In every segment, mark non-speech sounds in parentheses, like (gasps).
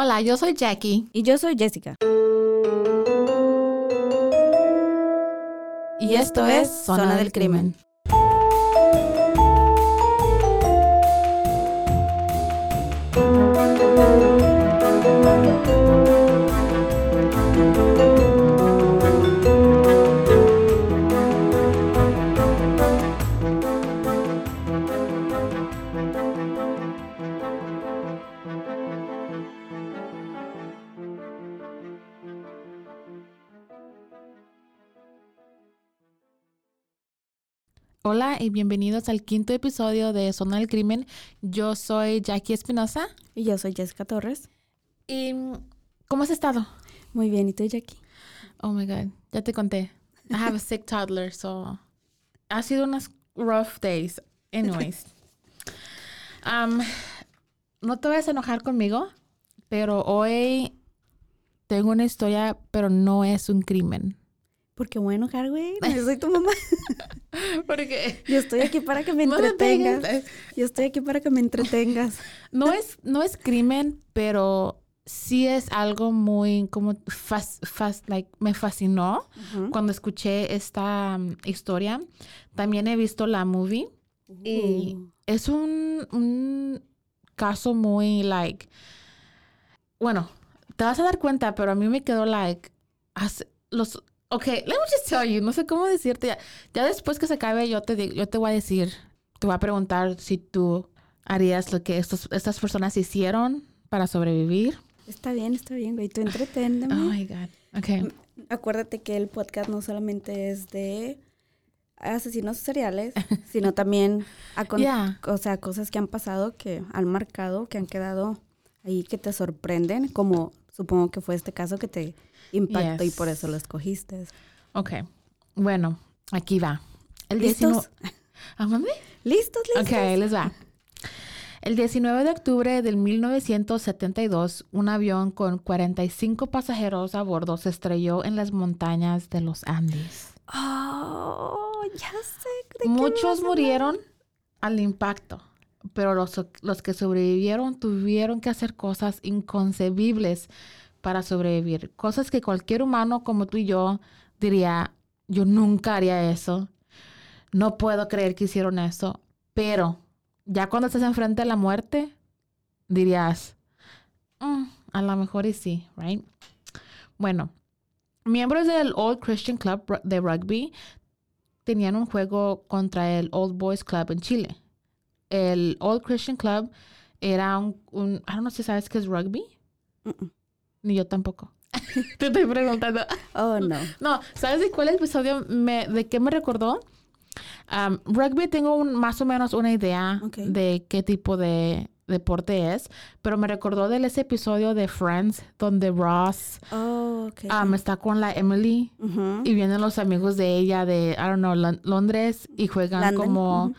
Hola, yo soy Jackie. Y yo soy Jessica. Y, esto, es Zona, del Crimen. Hola y bienvenidos al quinto episodio de Zona del Crimen. Yo soy Jackie Espinosa. Y yo soy Jessica Torres. ¿Y cómo has estado? Muy bien, ¿y tú, Jackie? Oh my God, ya te conté. I have a sick toddler, so. Ha sido unas rough days. Anyways. (laughs) Um, no te vayas a enojar conmigo, pero hoy tengo una historia, pero no es un crimen. ¿Por qué voy a enojar, güey? Yo soy tu mamá. (laughs) Porque Yo estoy aquí para que me entretengas. Yo estoy aquí para que me entretengas. no es, no es crimen, pero sí es algo muy como fas, fas- like, me fascinó cuando escuché esta um, historia. También he visto la movie. Y Uh, es un, un caso muy, like, bueno, te vas a dar cuenta, pero a mí me quedó, like, as- los, ok, let me just tell you, no sé cómo decirte, ya, ya después que se acabe yo te, di- yo te voy a decir, te voy a preguntar si tú harías lo que estos, estas personas hicieron para sobrevivir. está bien, está bien, güey. Tú (sighs) Oh entreténdeme. my God, ok. Acuérdate que el podcast no solamente es de asesinos seriales, (laughs) sino también a con- Yeah. o sea, cosas que han pasado, que han marcado, que han quedado ahí, que te sorprenden, como supongo que fue este caso que te impactó y por eso lo escogiste. Ok, bueno, aquí va. El 19 ¿Listos? (laughs) ¿Ah? ¿Listos, listos? Ok, les va. El 19 de octubre del 1972, un avión con 45 pasajeros a bordo se estrelló en las montañas de los Andes. Oh, ya sé. ¿de Muchos murieron al impacto, pero los, los que sobrevivieron tuvieron que hacer cosas inconcebibles para sobrevivir. Cosas que cualquier humano como tú y yo diría, yo nunca haría eso. No puedo creer que hicieron eso. Pero ya cuando estás enfrente de la muerte, dirías, "Mm, a lo mejor y sí, right? Bueno, miembros del Old Christian Club de rugby tenían un juego contra el Old Boys Club en Chile. El Old Christian Club era un, un I don't know si sabes qué es rugby, ni yo tampoco. (laughs) Te estoy preguntando. Oh, no. No, ¿sabes de cuál episodio me, de qué me recordó? Um, rugby tengo un, más o menos una idea de qué tipo de deporte es, pero me recordó de ese episodio de Friends donde Ross Oh, ok. um, está con la Emily y vienen los amigos de ella de, I don't know, Lon- Londres y juegan London, como.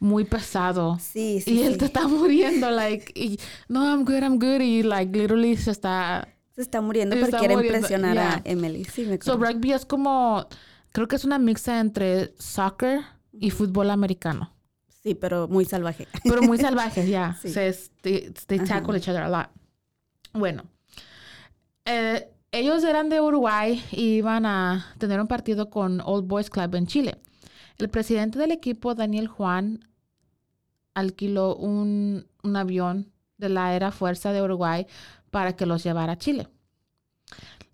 Muy pesado. Sí, sí, Y él sí. te está muriendo, like, y, no, I'm good, I'm good, y like, literally se está Se está muriendo Se porque quiere impresionar a yeah. Emily. Sí, me So, rugby es como, creo que es una mixa entre soccer y fútbol americano. Sí, pero muy salvaje. Pero muy (laughs) salvajes, ya. Sí. Se they, they Ajá. tackle each other a lot. Bueno. eh, ellos eran de Uruguay y iban a tener un partido con Old Boys Club en Chile. El presidente del equipo, Daniel Juan, alquiló un, un avión de la Aérea Fuerza de Uruguay para que los llevara a Chile.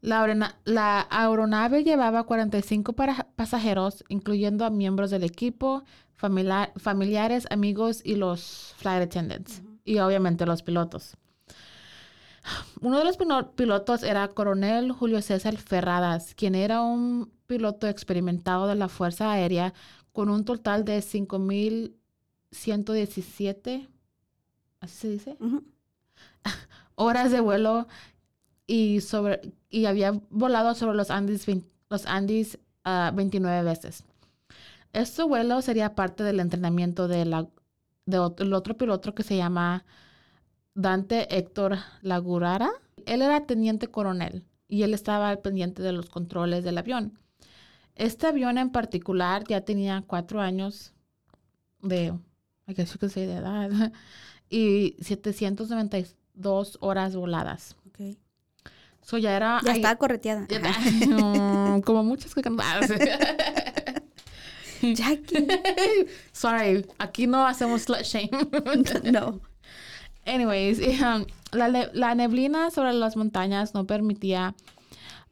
La, aerona- la aeronave llevaba 45 para- pasajeros, incluyendo a miembros del equipo, familia- familiares, amigos y los flight attendants. Y obviamente los pilotos. Uno de los pilotos era coronel Julio César Ferradas, quien era un piloto experimentado de la Fuerza Aérea con un total de 5.117, ¿así se dice? (laughs) Horas de vuelo y sobre y había volado sobre los Andes, los Andes ah, 29 veces. Este vuelo sería parte del entrenamiento de la, de ot- el otro piloto que se llama Dante Héctor Lagurara. Él era teniente coronel y él estaba al pendiente de los controles del avión. Este avión en particular ya tenía cuatro años de, I guess you could say edad, (laughs) y 792 horas voladas. Ok. So ya era... Ya ay, estaba correteada. ya- (laughs) como muchas que cantaban. (laughs) Jackie. Sorry, aquí no hacemos slut shame. no. Anyways, um, la, la neblina sobre las montañas no permitía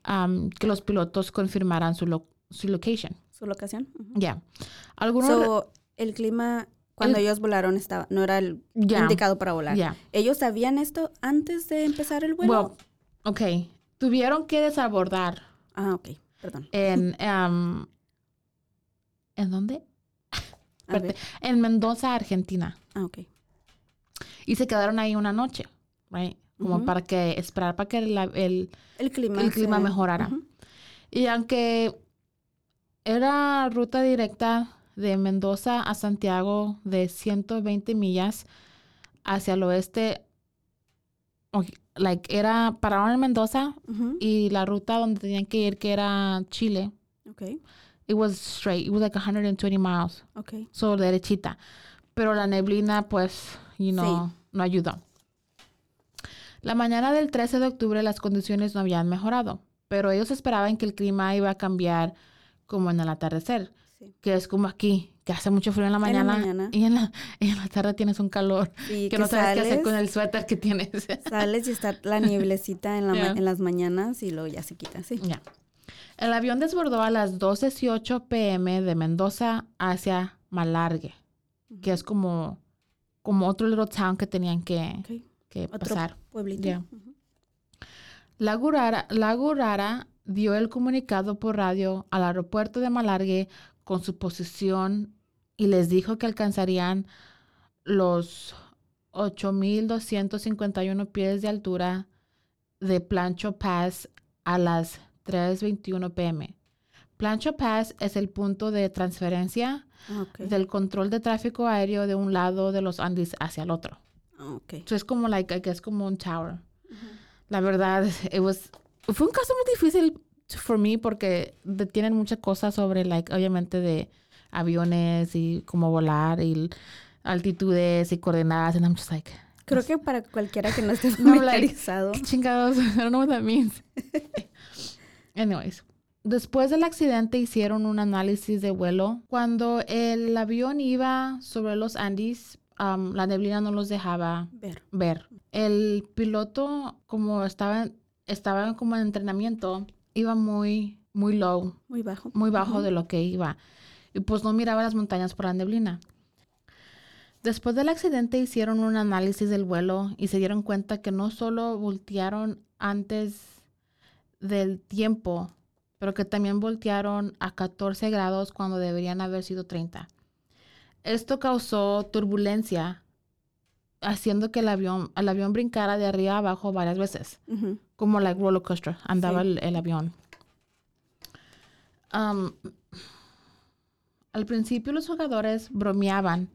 um, que los pilotos confirmaran su, lo- su location. Su locación. Ujú. Ya. Algunos... So, el clima cuando El- ellos volaron estaba, no era el indicado para volar. Ya. ¿Ellos sabían esto antes de empezar el vuelo? Well, ok. Tuvieron que desabordar ah, ok. Perdón. en... um, (laughs) ¿En dónde? En Mendoza, Argentina. Ah, ok. Y se quedaron ahí una noche, right? Como para que esperar para que el, El clima. el clima se- mejorara. Y aunque era ruta directa de Mendoza a Santiago de 120 millas hacia el oeste, like era pararon en Mendoza y la ruta donde tenían que ir que era Chile, Ok. it was straight, it was like 120 miles, Ok. so derechita. Pero la neblina pues, you know, no ayudó. La mañana del 13 de octubre las condiciones no habían mejorado, pero ellos esperaban que el clima iba a cambiar como en el atardecer, Sí. que es como aquí, que hace mucho frío en la la mañana, mañana. y en la, (laughs) y en la tarde tienes un calor Y que, no sabes qué hacer con el suéter que tienes. (laughs) Sales y está la nieblecita en, la Yeah. en las mañanas y luego ya se quita, sí. Ya. El avión desbordó a las 12.18 pm de Mendoza hacia Malargue, que es como, como otro little town que tenían que, que Otro pasar. pueblito. Yeah. La Gurara, la Gurara dio el comunicado por radio al aeropuerto de Malargue con su posición y les dijo que alcanzarían los 8.251 pies de altura de Plancho Pass a las 3.21 pm. Plancho Pass es el punto de transferencia Ah, del control de tráfico aéreo de un lado de los Andes hacia el otro. Ah, ok. So, es como, like, I guess, como un tower. La verdad, it was, fue un caso muy difícil for me porque tienen muchas cosas sobre, like, obviamente de aviones y cómo volar y altitudes y coordenadas. And I'm just like, Creo que para cualquiera que no esté (laughs) No, like, familiarizado. ¿qué chingados? (laughs) I don't know what that means. (laughs) Anyways. Después del accidente hicieron un análisis de vuelo. Cuando el avión iba sobre los Andes, um, la neblina no los dejaba ver. ver. El piloto, como estaba, estaba como en entrenamiento, iba muy, muy low, Muy bajo. muy bajo de lo que iba. Y pues no miraba las montañas por la neblina. Después del accidente hicieron un análisis del vuelo y se dieron cuenta que no solo voltearon antes del tiempo, pero que también voltearon a 14 grados cuando deberían haber sido 30. Esto causó turbulencia, haciendo que el avión, el avión brincara de arriba a abajo varias veces como like roller coaster andaba Sí. el, el avión. Um, al principio los jugadores bromeaban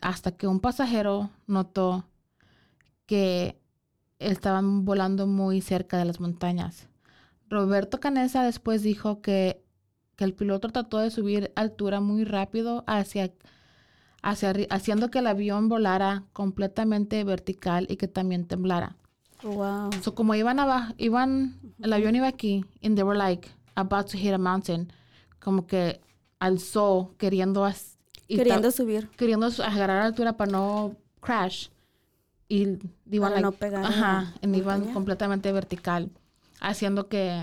hasta que un pasajero notó que estaban volando muy cerca de las montañas. Roberto Canesa después dijo que, que el piloto trató de subir altura muy rápido hacia, hacia haciendo que el avión volara completamente vertical y que también temblara. Wow. So, como iban abajo, iban, el avión iba aquí, and they were like about to hit a mountain, como que alzó queriendo, Queriendo subir. queriendo agarrar altura para no crash. Y iban Para like, no pegar ajá, y iban completamente vertical, haciendo que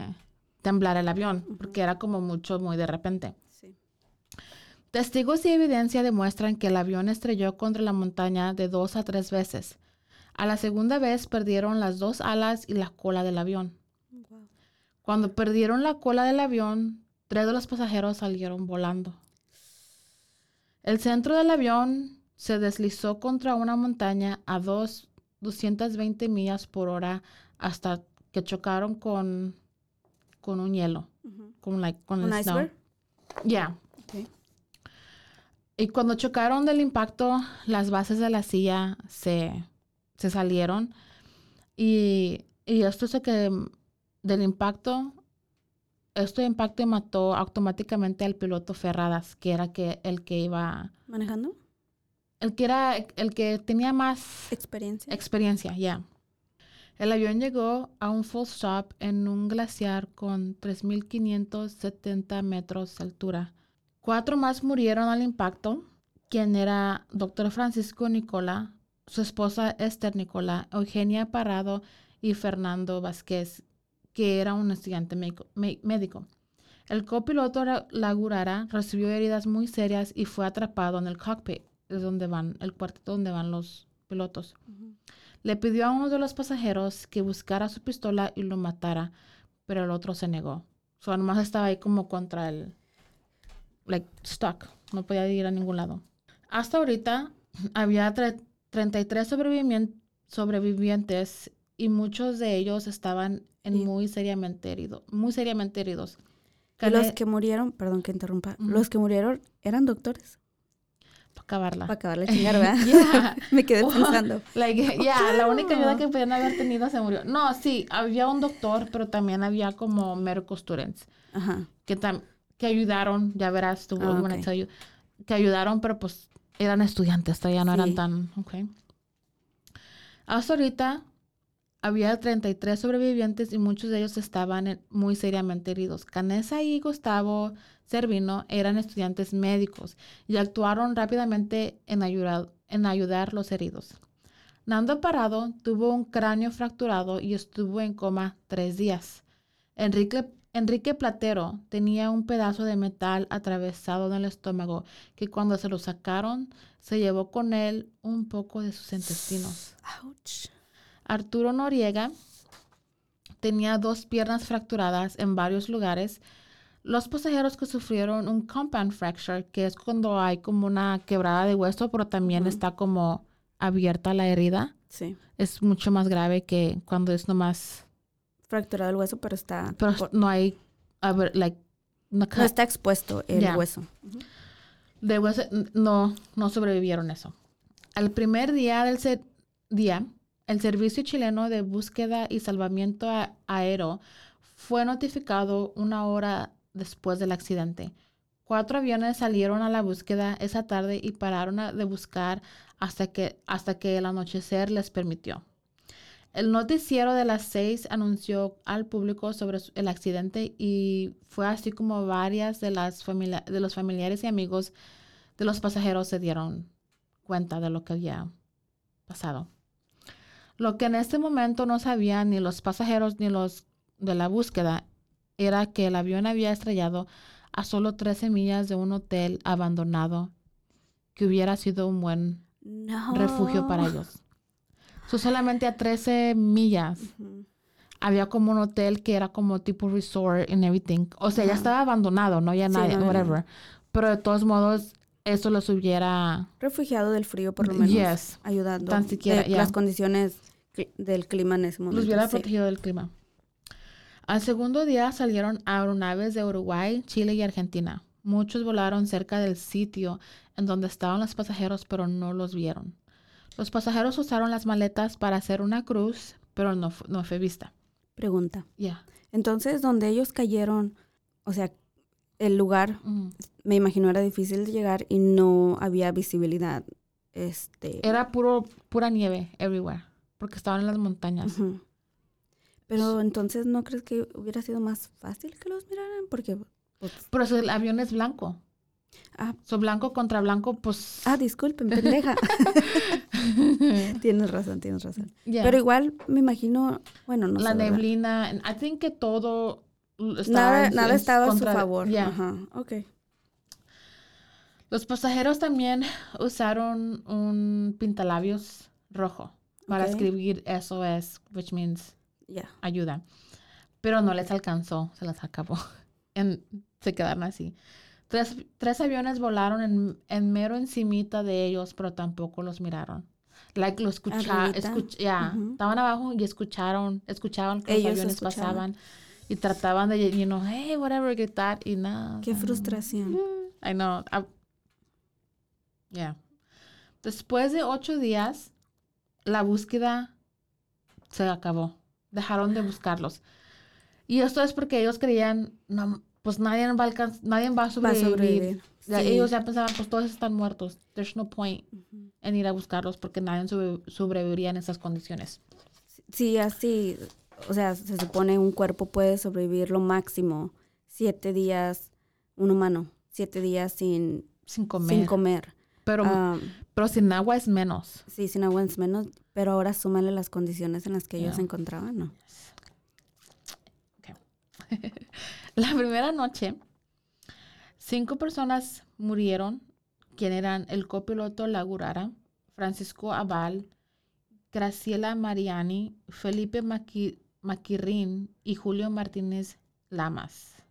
temblara el avión, porque era como mucho, muy de repente. Testigos y evidencia demuestran que el avión estrelló contra la montaña de dos a tres veces. A la segunda vez perdieron las dos alas y la cola del avión. Wow. Cuando perdieron la cola del avión, tres de los pasajeros salieron volando. El centro del avión se deslizó contra una montaña a dos, 220 millas por hora hasta que chocaron con, con un hielo, con, like, con ¿Un el? Yeah. Y cuando chocaron del impacto, las bases de la silla se, se salieron. Y, y esto es que mm, del impacto, este impacto mató automáticamente al piloto Ferradas, que era que, el que iba, ¿Manejando? el que era el que tenía más Experiencia. experiencia, ya. El avión llegó a un full stop en un glaciar con 3.570 metros de altura. Cuatro más murieron al impacto, quien era Dr. Francisco Nicola, su esposa Esther Nicola, Eugenia Parado y Fernando Vázquez, que era un estudiante médico. El copiloto Lagurara recibió heridas muy serias y fue atrapado en el cockpit, es donde van, el cuarto donde van los pilotos. Le pidió a uno de los pasajeros que buscara su pistola y lo matara, pero el otro se negó. Su nomás estaba ahí como contra el, like, stuck. No podía ir a ningún lado. Hasta ahorita había 33 sobrevivientes y muchos de ellos estaban en muy seriamente heridos, muy seriamente heridos. los que murieron, perdón que interrumpa, los que murieron eran doctores para acabarla. Para acabarla chingar, ¿verdad? (laughs) (laughs) Me quedé pensando. ya, la única ayuda que podían haber tenido se murió. No, sí, había un doctor, pero también había como medical students. Ajá. Que, que ayudaron, ya verás tú, oh, que ayudaron, pero pues eran estudiantes, todavía no eran tan, ok. Hasta ahorita había 33 sobrevivientes y muchos de ellos estaban muy seriamente heridos. Canesa y Gustavo Servino eran estudiantes médicos y actuaron rápidamente en ayudar, en ayudar los heridos. Nando Parado tuvo un cráneo fracturado y estuvo en coma tres días. Enrique, Enrique Platero tenía un pedazo de metal atravesado en el estómago que cuando se lo sacaron se llevó con él un poco de sus intestinos. Arturo Noriega tenía dos piernas fracturadas en varios lugares los pasajeros que sufrieron un compound fracture, que es cuando hay como una quebrada de hueso, pero también está como abierta la herida. Sí. Es mucho más grave que cuando es nomás fracturado el hueso, pero está pero no hay a ver, like, no, está expuesto el hueso. De hueso no no sobrevivieron eso. Al primer día del día, el Servicio Chileno de Búsqueda y Salvamiento Aéreo fue notificado una hora después del accidente. Cuatro aviones salieron a la búsqueda esa tarde y pararon de buscar hasta que, hasta que el anochecer les permitió. El noticiero de las seis anunció al público sobre el accidente y fue así como varias de, las de los familiares y amigos de los pasajeros se dieron cuenta de lo que había pasado. Lo que en este momento no sabían ni los pasajeros ni los de la búsqueda era que el avión había estrellado a solo 13 millas de un hotel abandonado que hubiera sido un buen refugio para ellos. Solamente a 13 millas había como un hotel que era como tipo resort and everything. O sea, ya estaba abandonado, no había nadie, whatever. Pero de todos modos, eso los hubiera... Refugiado del frío, por lo menos. Ayudando. Tan siquiera, Las condiciones del clima en ese momento. Los hubiera protegido del clima. Al segundo día salieron aeronaves de Uruguay, Chile y Argentina. Muchos volaron cerca del sitio en donde estaban los pasajeros, pero no los vieron. Los pasajeros usaron las maletas para hacer una cruz, pero no, no fue vista. Pregunta. Ya. Entonces, donde ellos cayeron, o sea, el lugar, me imagino era difícil de llegar y no había visibilidad. Este... Era puro, pura nieve everywhere, porque estaban en las montañas. Pero entonces, ¿no crees que hubiera sido más fácil que los miraran? Porque... Pues, Pero el avión es blanco. Ah. So, blanco contra blanco, pues... Ah, disculpen, pendeja. (laughs) tienes razón, tienes razón. Pero igual, me imagino, bueno, no La neblina, I think que todo... Nada, nada estaba a su favor. Ajá, ok. Los pasajeros también usaron un pintalabios rojo para escribir SOS, which means ayuda. Pero no les alcanzó, se las acabó. (laughs) En, se quedaron así. Tres, tres aviones volaron en, en, mero encimita de ellos, pero tampoco los miraron. Like, lo escucharon, ya, estaban abajo y escucharon, escuchaban que los aviones pasaban y trataban de, you know, hey, whatever, get that, y nada. Qué frustración. I know. yeah. Después de ocho días, la búsqueda se acabó dejaron de buscarlos. Y esto es porque ellos creían, no, pues nadie va a, nadie va a sobrevivir. Ellos ya pensaban, pues todos están muertos. There's no point en ir a buscarlos porque nadie sobreviviría en esas condiciones. Sí, así, o sea, se supone un cuerpo puede sobrevivir lo máximo siete días, un humano, siete días sin, sin comer. Sin comer. Pero, pero sin agua es menos. Sí, sin agua es menos, pero ahora súmale las condiciones en las que ellos se encontraban, ¿no? (laughs) (laughs) La primera noche, cinco personas murieron, quien eran el copiloto Lagurara, Francisco Aval, Graciela Mariani, Felipe Maquirrín y Julio Martínez Lamas.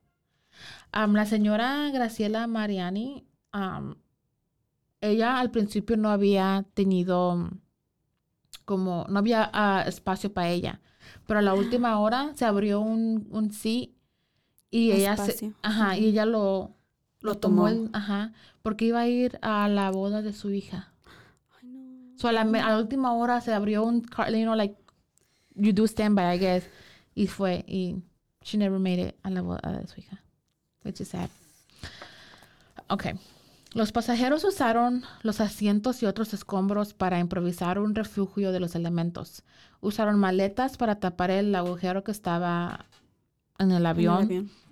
la señora Graciela Mariani, ella al principio no había tenido como, no había ah, espacio para ella, pero a la última hora se abrió un sí y ella, se, ajá, y ella lo, lo, tomó, ajá, porque iba a ir a la boda de su hija. So a la, a la, última hora se abrió un, you know, like, you do stand by, I guess. Y fue, y she never made it a la boda de su hija. Which is sad. Okay. Los pasajeros usaron los asientos y otros escombros para improvisar un refugio de los elementos. Usaron maletas para tapar el agujero que estaba en el avión. En el avión.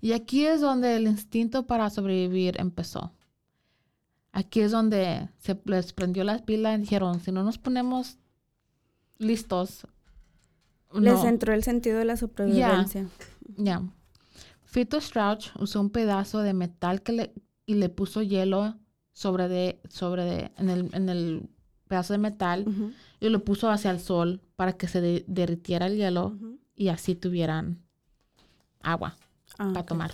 Y aquí es donde el instinto para sobrevivir empezó. Aquí es donde se les prendió la pila y dijeron, si no nos ponemos listos. Les entró el sentido de la supervivencia. Ya. Fito Strauch usó un pedazo de metal que le, y le puso hielo sobre de, sobre de, en el, en el pedazo de metal y lo puso hacia el sol para que se derritiera el hielo y así tuvieran agua ah, para tomar.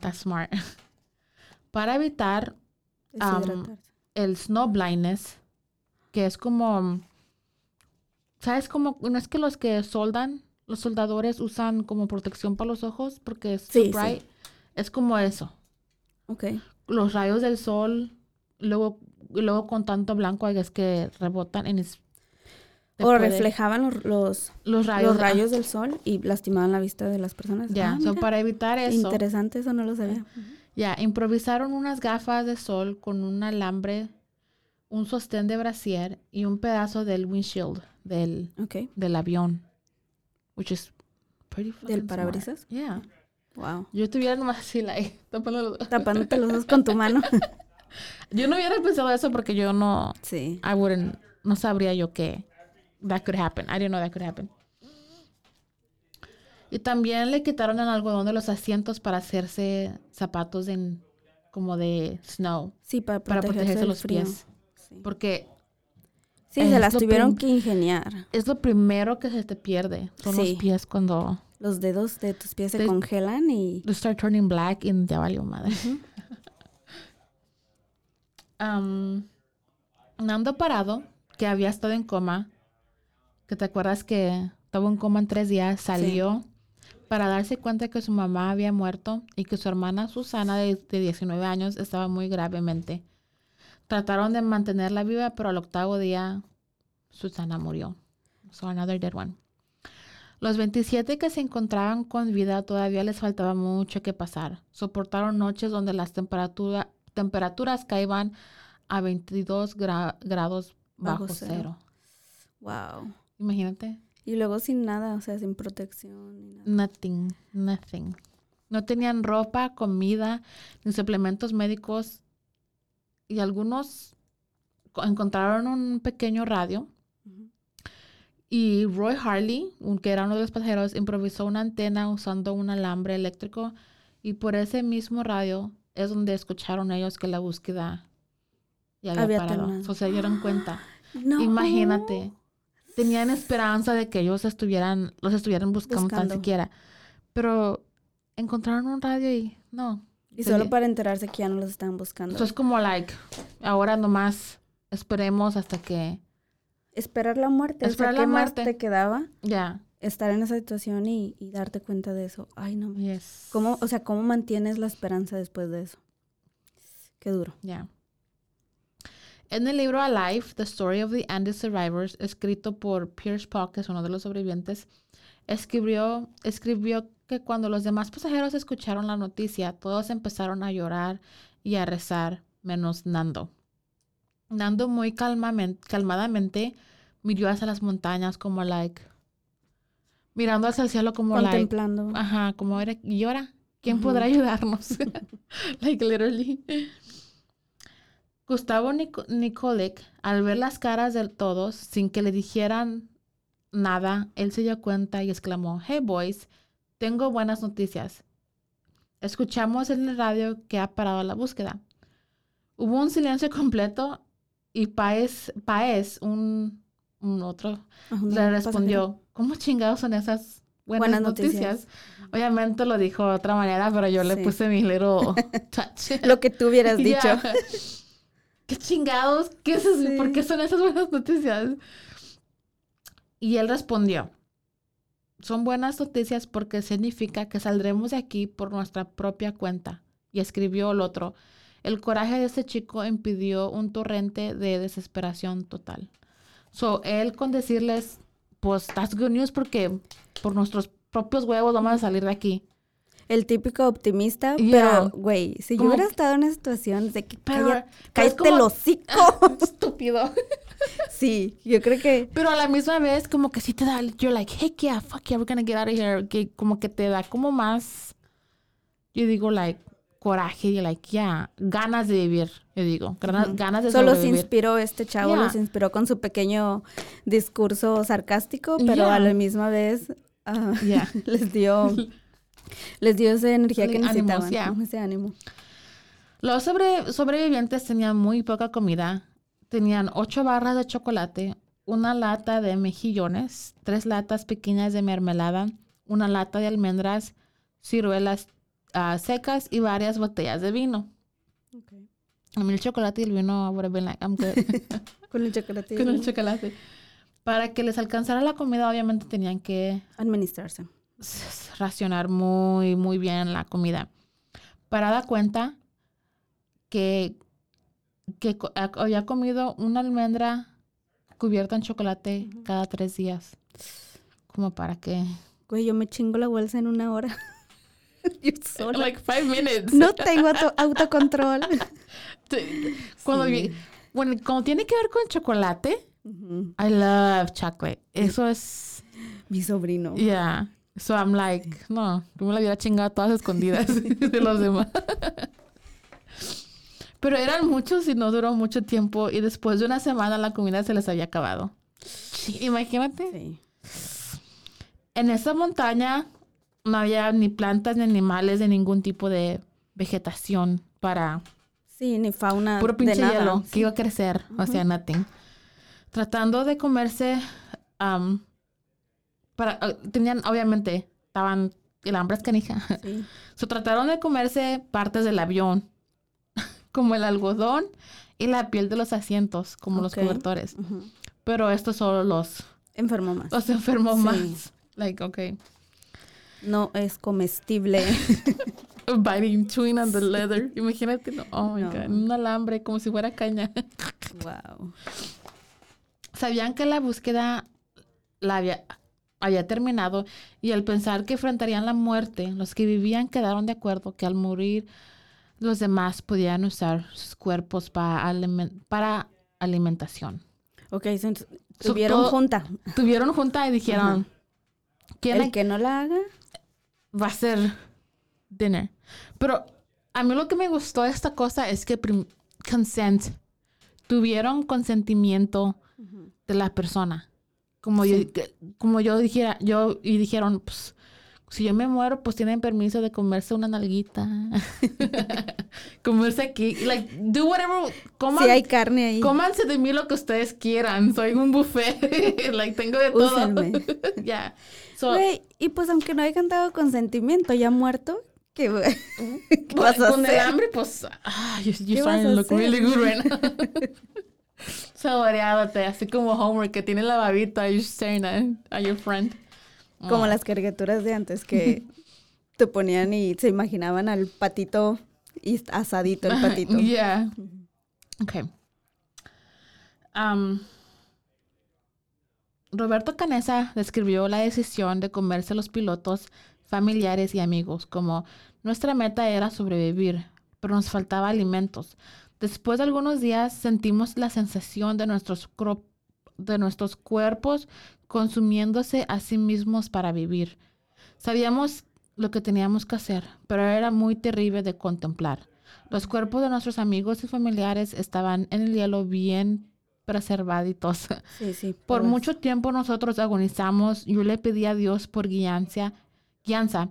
That's smart. (laughs) para evitar el snow blindness, que es como, ¿sabes? Como, no es que los que soldan, los soldadores usan como protección para los ojos porque es bright. Es como eso. Ok. Los rayos del sol, luego, luego con tanto blanco, es que rebotan en o reflejaban los, los, rayos, rayos del sol y lastimaban la vista de las personas. Ya, ah, para evitar eso. Interesante, eso no lo sabía. Ya, improvisaron unas gafas de sol con un alambre, un sostén de brasier y un pedazo del windshield del, del avión. Which is pretty ¿Del parabrisas? Yeah. Wow. Yo estuviera nomás así, like, (laughs) tapándote los ojos con tu mano. (laughs) yo no hubiera pensado eso porque yo no. Sí. I wouldn't, no sabría yo que that could happen. I didn't know that could happen. Y también le quitaron el algodón de los asientos para hacerse zapatos en como de snow. Sí, para protegerse, los pies. Porque Sí, se las tuvieron que ingeniar. Es lo primero que se te pierde. Son los pies cuando... Los dedos de tus pies se congelan y... They start turning black y ya valió madre. (laughs) um, Nando Parado, que había estado en coma, que te acuerdas que estaba en coma en tres días, salió para darse cuenta que su mamá había muerto y que su hermana Susana, de, 19 años, estaba muy gravemente. Trataron de mantenerla viva, pero al octavo día Susana murió. So another dead one. Los 27 que se encontraban con vida todavía les faltaba mucho que pasar. Soportaron noches donde las temperaturas caían a 22 grados bajo, cero. Wow. Imagínate. Y luego sin nada, o sea, sin protección. Ni nada. Nothing, nothing. No tenían ropa, comida, ni suplementos médicos. Y algunos encontraron un pequeño radio. Y Roy Harley, que era uno de los pasajeros, improvisó una antena usando un alambre eléctrico. Y por ese mismo radio es donde escucharon ellos que la búsqueda ya había, parado. O sea, se dieron cuenta. (gasps) Imagínate tenían esperanza de que ellos estuvieran, los estuvieran buscando, tan siquiera. Pero encontraron un radio y no. Y solo para enterarse que ya no los estaban buscando. Eso es como, like, ahora nomás esperemos hasta que... Esperar la muerte. Esperar la muerte. Más te quedaba? Ya. Estar en esa situación y, y, darte cuenta de eso. Ay, no. Yes. ¿Cómo, o sea, ¿cómo mantienes la esperanza después de eso? Qué duro. Ya. En el libro Alive, The Story of the Andes Survivors, escrito por Pierce Paul, que es uno de los sobrevivientes, escribió, escribió que cuando los demás pasajeros escucharon la noticia, todos empezaron a llorar y a rezar, menos Nando. Nando muy calmadamente miró hacia las montañas como, like, mirando hacia el cielo como, Contemplando. like, ajá, como era, y ahora, ¿quién podrá ayudarnos? (laughs) like, literally. Gustavo Nic al ver las caras de todos, sin que le dijeran nada, él se dio cuenta y exclamó, Hey boys, tengo buenas noticias. Escuchamos en el radio que ha parado la búsqueda. Hubo un silencio completo y Paez, Paez un, un otro, le respondió, ¿cómo chingados son esas buenas, noticias? Obviamente lo dijo de otra manera, pero yo le puse mi little (laughs) touch. Lo que tú hubieras (laughs) dicho. (laughs) ¿Qué chingados? ¿Qué es eso? ¿Por qué son esas buenas noticias? Y él respondió, son buenas noticias porque significa que saldremos de aquí por nuestra propia cuenta. Y escribió el otro, el coraje de ese chico impidió un torrente de desesperación total. So, él con decirles, pues, that's good news porque por nuestros propios huevos vamos a salir de aquí. El típico optimista, pero, güey, si yo hubiera estado en una situación de que cállate el hocico. (laughs) Estúpido. (laughs) sí, yo creo que... Pero a la misma vez, como que sí te da, you're like, heck yeah, fuck yeah, we're gonna get out of here. Que como que te da como más, yo digo, like, coraje y like, yeah, ganas de vivir, yo digo, ganas, ganas de Solo se inspiró este chavo, los inspiró con su pequeño discurso sarcástico, pero a la misma vez uh, (laughs) les dio les dio esa energía que necesitaban, ese ánimo. Los sobrevivientes tenían muy poca comida. Tenían ocho barras de chocolate, una lata de mejillones, tres latas pequeñas de mermelada, una lata de almendras, ciruelas ah, secas y varias botellas de vino. A mí el chocolate y el vino would like, I'm good. Con el chocolate. Con el chocolate. Para que les alcanzara la comida, obviamente tenían que... Administrarse racionar muy, muy bien la comida. Para dar cuenta que, que había comido una almendra cubierta en chocolate cada tres días. Como para que... Güey, yo me chingo la bolsa en una hora. (laughs) sola. Like five minutes. No tengo autocontrol. (laughs) cuando, bueno, cuando tiene que ver con chocolate, I love chocolate. Eso es... Mi sobrino. Yeah. So I'm like, no, yo me la hubiera chingado todas escondidas (laughs) (laughs) de los demás. Pero eran muchos y no duró mucho tiempo. Y después de una semana la comida se les había acabado. Imagínate. Sí. En esa montaña no había ni plantas ni animales de ningún tipo de vegetación para. Sí, ni fauna. Puro pinche hielo que iba a crecer. O sea, nothing. Tratando de comerse um, para, ah, tenían, obviamente, estaban, el hambre es canija. Sí. (laughs) So, trataron de comerse partes del avión, (laughs) como el algodón y la piel de los asientos, como los cobertores. Pero esto solo los... Enfermó más. Los enfermó más. Like, okay. No es comestible. (laughs) Biting, chewing on the leather. Imagínate, no. oh my God, un alambre como si fuera caña. wow. Sabían que la búsqueda la había, terminado y al pensar que enfrentarían la muerte, los que vivían quedaron de acuerdo que al morir los demás podían usar sus cuerpos para, para alimentación. Ok, tuvieron junta. Tuvieron junta y dijeron, ¿quién el que no la haga? Va a ser dinner. Pero a mí lo que me gustó de esta cosa es que consent, tuvieron consentimiento de la persona. Como, yo, como yo dijera, yo, y dijeron, pues, si yo me muero, pues tienen permiso de comerse una nalguita. (laughs) comerse aquí. Like, do whatever. Coman, si hay carne ahí. Cómanse de mí lo que ustedes quieran. Soy un buffet. (laughs) like, tengo de todo. (laughs) Ya. y pues aunque no hayan dado consentimiento, ya muerto, ¿qué, ¿Qué vas a Con el hambre, pues, ah, you, starting to look really good right now. Saboreándote, así como Homer que tiene la babita y staring a, your friend. Como las caricaturas de antes que (laughs) te ponían y se imaginaban al patito y asadito el (laughs) patito. Yeah. Okay. Um, Roberto Canesa describió la decisión de comerse los pilotos familiares y amigos como nuestra meta era sobrevivir, pero nos faltaba alimentos. Después de algunos días sentimos la sensación de nuestros de nuestros cuerpos consumiéndose a sí mismos para vivir. Sabíamos lo que teníamos que hacer, pero era muy terrible de contemplar. Los cuerpos de nuestros amigos y familiares estaban en el hielo bien preservaditos. Sí, sí, (laughs) por pues. mucho tiempo nosotros agonizamos. Yo le pedí a Dios por guianza. guianza.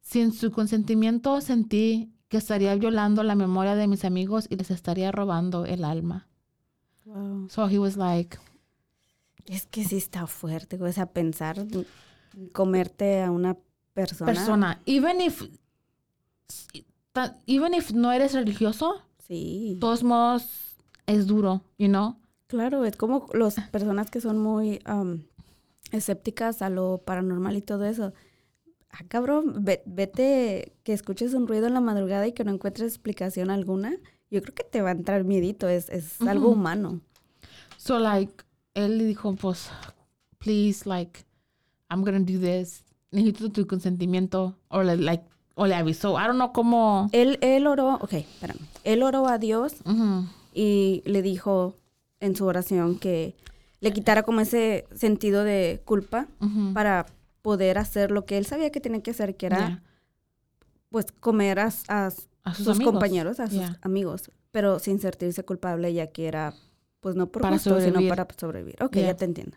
Sin su consentimiento sentí que estaría violando la memoria de mis amigos y les estaría robando el alma. Wow. So he was like. Es que sí está fuerte, o sea, pensar comerte a una persona. Persona. Even if, even if no eres religioso. Sí. De todos modos, es duro, you know? Claro, es como las personas que son muy um, escépticas a lo paranormal y todo eso. Ah, cabrón, vete que escuches un ruido en la madrugada y que no encuentres explicación alguna. Yo creo que te va a entrar miedito, es, es algo humano. So, like, él le dijo, pues, please, like, I'm gonna do this. Necesito tu consentimiento. O le, like, o le avisó. I don't know cómo. Él, él oró, ok, espérame. Él oró a Dios y le dijo, en su oración que le quitara como ese sentido de culpa para poder hacer lo que él sabía que tenía que hacer, que era pues comer a, sus, compañeros, a sus amigos, pero sin sentirse culpable ya que era pues no por gusto, sino para sobrevivir. Ok, ya te entiendo.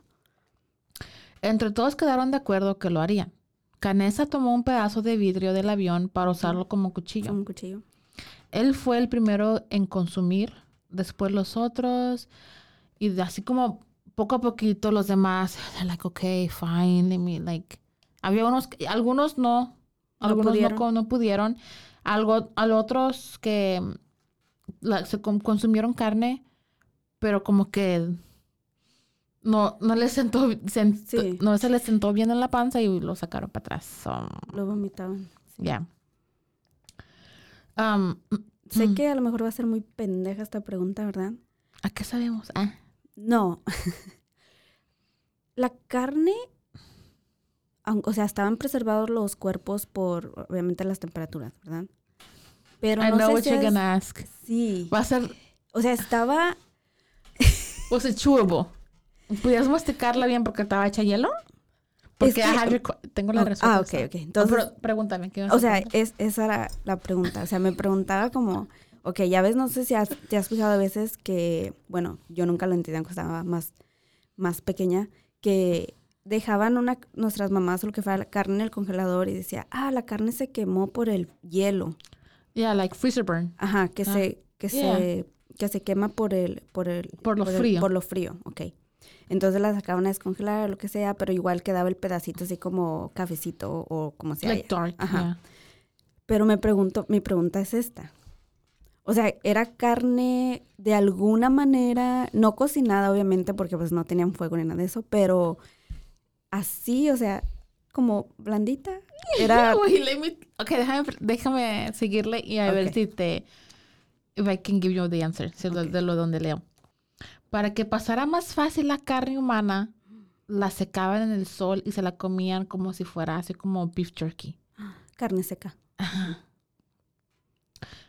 Entre todos quedaron de acuerdo que lo harían. Canessa tomó un pedazo de vidrio del avión para usarlo como cuchillo. Como cuchillo. Él fue el primero en consumir después los otros, y así como poco a poquito los demás, like, okay, fine, let me, like, había unos, algunos no, algunos no pudieron, algo, a otros que se consumieron carne, pero como que no, no les sentó, no se les sentó bien en la panza y lo sacaron para atrás. lo vomitaban. Ya. Um, Sé mm. que a lo mejor va a ser muy pendeja esta pregunta, ¿verdad? ¿A qué sabemos? Ah. No. (laughs) la carne, o sea, estaban preservados los cuerpos por, obviamente, las temperaturas, ¿verdad? Pero I no know sé what you're gonna ask. Sí. Va a ser... O sea, estaba... (laughs) Was it chewable? ¿Podías masticarla bien porque estaba hecha hielo? Porque tengo la oh, respuesta. Ah, ok, ok. Entonces, pregúntame. ¿qué o sea, es, esa era la pregunta. O sea, me preguntaba como, ok, ya ves, no sé si has, te has fijado a veces que, bueno, yo nunca lo entendí cuando estaba más, más pequeña, que dejaban una, nuestras mamás lo que fuera la carne en el congelador y decía, ah, la carne se quemó por el hielo. Yeah, like freezer burn. Ajá, que ah, se, que se, que se quema por el, por el, por lo frío. por lo frío, ok. Entonces la sacaban a descongelar o lo que sea, pero igual quedaba el pedacito así como cafecito o como sea. Like dark, Ajá. Pero me pregunto, mi pregunta es esta. O sea, ¿era carne de alguna manera, no cocinada obviamente porque pues no tenían fuego ni nada de eso, pero así, o sea, como blandita? (laughs) Era... ok, déjame, déjame seguirle y a ver si te... If I can give you the answer, de lo donde leo. Para que pasara más fácil la carne humana, la secaban en el sol y se la comían como si fuera así como beef jerky. Carne seca.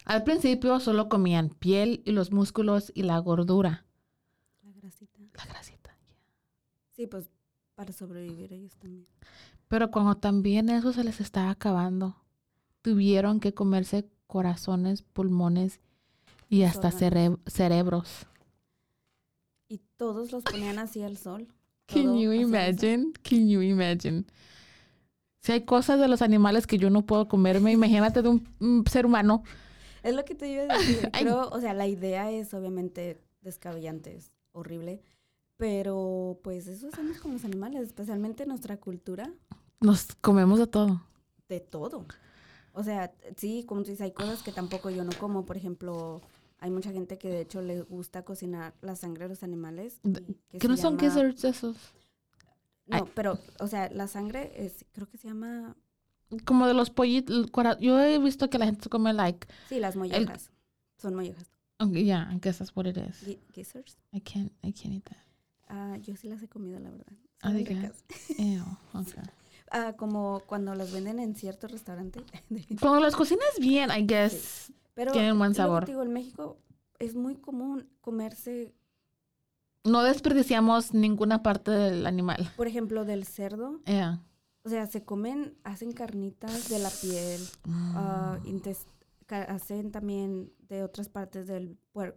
Al principio solo comían piel y los músculos y la gordura. La grasita. La grasita, Sí, pues para sobrevivir ellos también. Pero cuando también eso se les estaba acabando, tuvieron que comerse corazones, pulmones y hasta cerebros. Y todos los ponían así al sol. Can you imagine? Can you imagine? Si hay cosas de los animales que yo no puedo comerme, imagínate de un, ser humano. Es lo que te iba a (laughs) decir. Creo, o sea, la idea es obviamente descabellante, es horrible. Pero pues eso hacemos con los animales, especialmente en nuestra cultura. Nos comemos de todo. De todo. O sea, sí, como tú dices, hay cosas que tampoco yo no como. Por ejemplo, hay mucha gente que de hecho le gusta cocinar la sangre de los animales. ¿Qué no son gizzards esos? No, pero, o sea, la sangre es, creo que se llama... Como de los pollitos, yo he visto que la gente come like... Sí, las mollejas. Son mollejas. Okay, yeah, I guess that's what it is. gizzards? I can't, I can't eat that. Ah, yo sí las he comido, la verdad. Ah, (laughs) Ew, okay. Ah, como cuando las venden en ciertos restaurantes. (laughs) cuando las cocinas bien, I guess. Pero Tienen buen sabor. Digo, en México es muy común comerse no desperdiciamos ninguna parte del animal. Por ejemplo, del cerdo. O sea, se comen, hacen carnitas de la piel, ah, hacen también de otras partes del,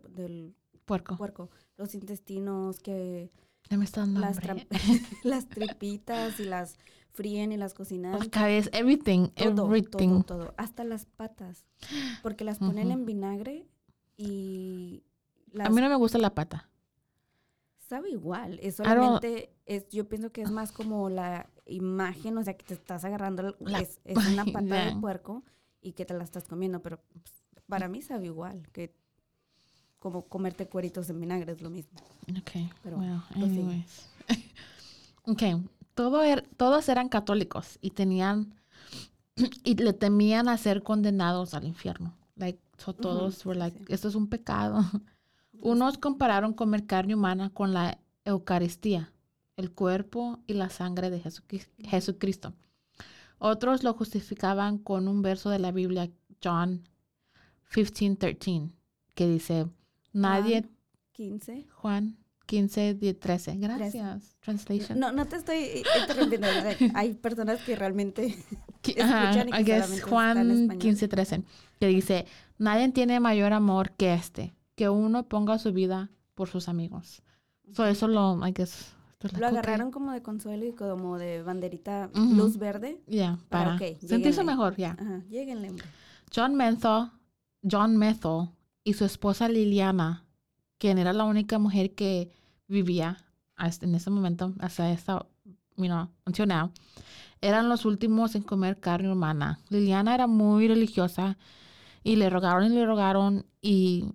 del puerco. puerco. Los intestinos que... Ya me están las, (laughs) las tripitas y las fríen y las cocinan. Las cabezas, everything, todo, everything. Todo, todo, hasta las patas. Porque las ponen en vinagre y... A mí no me gusta la pata. Sabe igual, es solamente, es, yo pienso que es más como la imagen, o sea, que te estás agarrando, es, una (laughs) pata de puerco y que te la estás comiendo, pero pues, para mí sabe igual, que como comerte cueritos en vinagre es lo mismo. Ok, pero well, anyways. (laughs) ok, Todo er, todos eran católicos y tenían, y le temían a ser condenados al infierno. Like, so todos were like, esto es un pecado. Unos compararon comer carne humana con la Eucaristía, el cuerpo y la sangre de Jesucristo. Otros lo justificaban con un verso de la Biblia, John 15:13, que dice, nadie... Juan 15. Juan 15, 13. Gracias. Translation. No, no te estoy interrumpiendo. Hay personas que realmente (laughs) escuchan y que Juan 15, 13, que dice, nadie tiene mayor amor que este, que uno ponga su vida por sus amigos. So, eso lo, I guess, lo agarraron como de consuelo y como de banderita luz verde. Ya, para sentirse mejor, ya. Ajá, lleguenle. John Menthol, John Menthol y su esposa Liliana, quien era la única mujer que vivía en ese momento, hasta esta, you know, until now, eran los últimos en comer carne humana. Liliana era muy religiosa y le rogaron y le rogaron y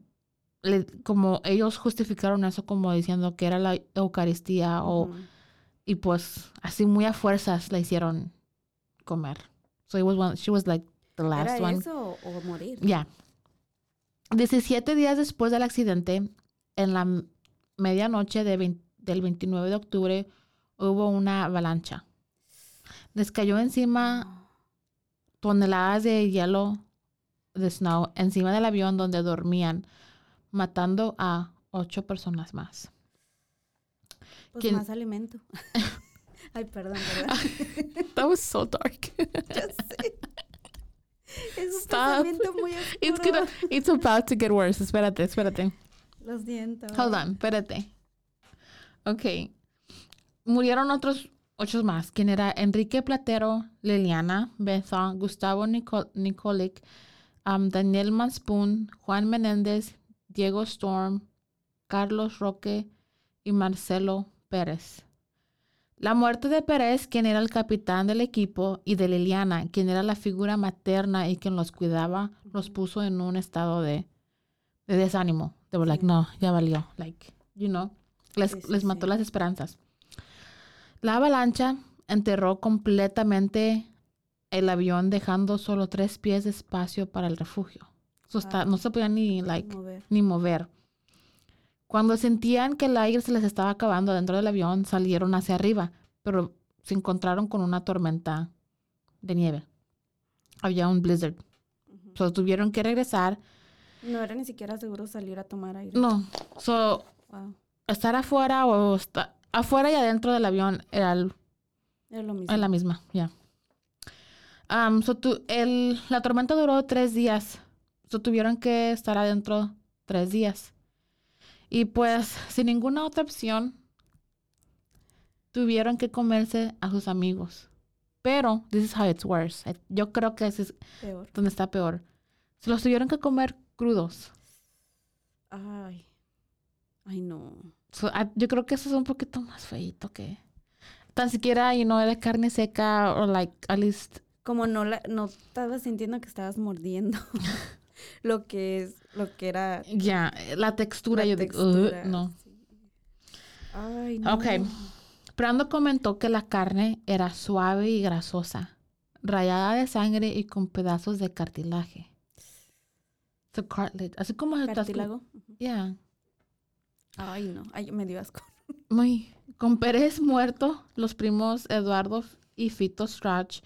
como ellos justificaron eso como diciendo que era la Eucaristía o y pues así muy a fuerzas la hicieron comer. So it was one, she was like the last ¿Era one. eso o morir? Ya. 17 días después del accidente, en la medianoche de del 29 de octubre, hubo una avalancha. Les cayó encima toneladas de hielo de snow encima del avión donde dormían matando a ocho personas más. Pues más alimento. (laughs) Ay, perdón, ¿verdad? (laughs) That was so dark. (laughs) sé. Es un Stop. muy oscuro. It's, gonna, it's about to get worse. Espérate, espérate. Lo siento. Hold on, espérate. Ok. Murieron otros ocho más. ¿Quién era Enrique Platero, Liliana Beza, Gustavo Nicolic, um, Daniel Manspoon, Juan Menéndez, Diego Storm, Carlos Roque y Marcelo Pérez. La muerte de Pérez, quien era el capitán del equipo, y de Liliana, quien era la figura materna y quien los cuidaba, los puso en un estado de, desánimo. They were like, no, ya valió. Like, you know, les, les mató las esperanzas. La avalancha enterró completamente el avión, dejando solo tres pies de espacio para el refugio no se podían ni, like, mover. ni mover. Cuando sentían que el aire se les estaba acabando dentro del avión, salieron hacia arriba, pero se encontraron con una tormenta de nieve. Había un blizzard. Uh tuvieron que regresar. No era ni siquiera seguro salir a tomar aire. No. So, estar afuera o estar afuera y adentro del avión era, lo mismo. Era la misma, ya. Um, so el, la tormenta duró tres días tuvieron que estar adentro tres días. Y pues, (laughs) sin ninguna otra opción, tuvieron que comerse a sus amigos. Pero, this is how it's worse. Yo creo que ese es donde está peor. Se los tuvieron que comer crudos. Ay. Ay, no. yo creo que eso es un poquito más feito que... Tan siquiera, y no de carne seca o like, at least... Como no, la, no estabas sintiendo que estabas mordiendo. (laughs) lo que es, lo que era. Ya, la textura, yo digo, no. Ay, no. Ok. Brando comentó que la carne era suave y grasosa, rayada de sangre y con pedazos de cartilaje. The cartilage. Así como el cartílago. Ya. Ay, no. Ay, me dio asco. Muy. Con Pérez muerto, los primos Eduardo y Fito Strach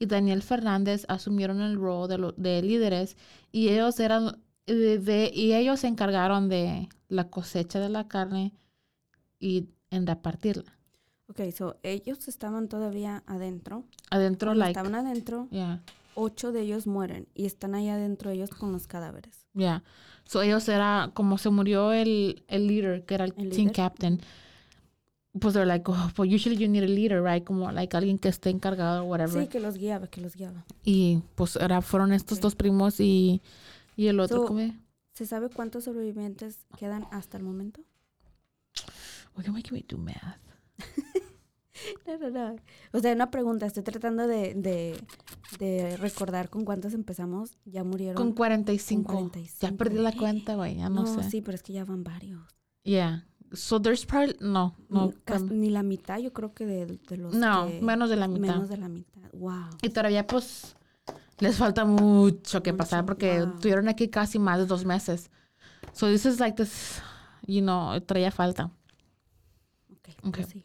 y Daniel Fernández asumieron el rol de, de líderes y ellos eran de, y ellos se encargaron de la cosecha de la carne y en repartirla. Ok, so ellos estaban todavía adentro. Adentro, like. Estaban adentro. Yeah. Ocho de ellos mueren y están ahí adentro ellos con los cadáveres. Yeah. So ellos era, como se murió el, el leader, que era el, team captain. Pues they're like, oh, usually you need a leader, right? Como, like, alguien que esté encargado o whatever. Sí, que los guiaba, que los guiaba. Y, pues, era, fueron estos dos primos y, y el otro, so, ¿Se sabe cuántos sobrevivientes quedan hasta el momento? Oye, why can we do math? (laughs) no, no, no. O sea, una pregunta. Estoy tratando de, de, de, recordar con cuántos empezamos. Ya murieron. Con 45. Con 45. Ya perdí la cuenta, güey. Ya no, no, sé. Sí, pero es que ya van varios. Yeah. So there's probably. No, no. Ni, ni la mitad, yo creo que de, de los. No, menos de la mitad. Menos de la mitad. Wow. Y todavía, pues. Les falta mucho que pasar porque wow. tuvieron aquí casi más de dos meses. So this is like this. You know, todavía falta. Ok, okay. Pues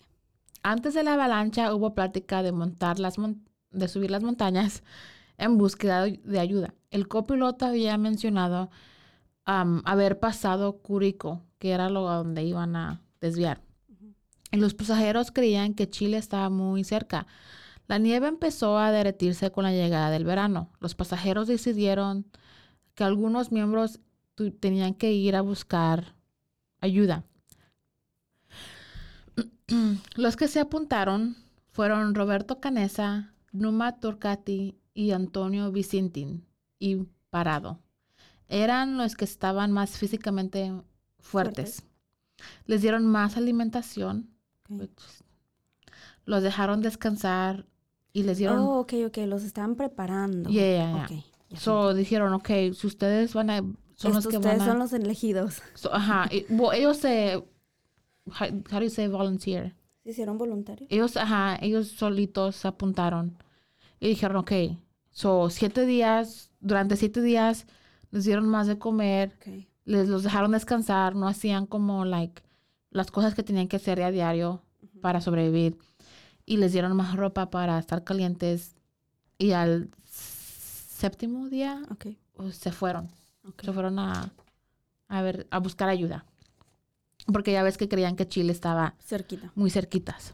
antes de la avalancha hubo plática de montar las de subir las montañas en búsqueda de ayuda. El copiloto había mencionado haber pasado Curico, que era lo donde iban a desviar. Y los pasajeros creían que Chile estaba muy cerca. La nieve empezó a derretirse con la llegada del verano. Los pasajeros decidieron que algunos miembros tenían que ir a buscar ayuda. (clears throat) Los que se apuntaron fueron Roberto Canesa, Numa Turcati y Antonio Vicentín y Parado. Eran los que estaban más físicamente fuertes. Les dieron más alimentación. Los dejaron descansar y les dieron... Oh, ok, ok. Los estaban preparando. Yeah, yeah, so dijeron, ok, si ustedes van a... Son los que ustedes son los elegidos. ajá. ellos se how, how do you say volunteer? ¿Se hicieron voluntarios? Ellos, ajá, ellos solitos se apuntaron y dijeron, ok, so siete días, durante siete días les dieron más de comer, les los dejaron descansar, no hacían como, like, las cosas que tenían que hacer a diario para sobrevivir y les dieron más ropa para estar calientes y al séptimo día okay. Pues, se fueron, se fueron a, a ver, a buscar ayuda porque ya ves que creían que Chile estaba cerquita. muy cerquitas.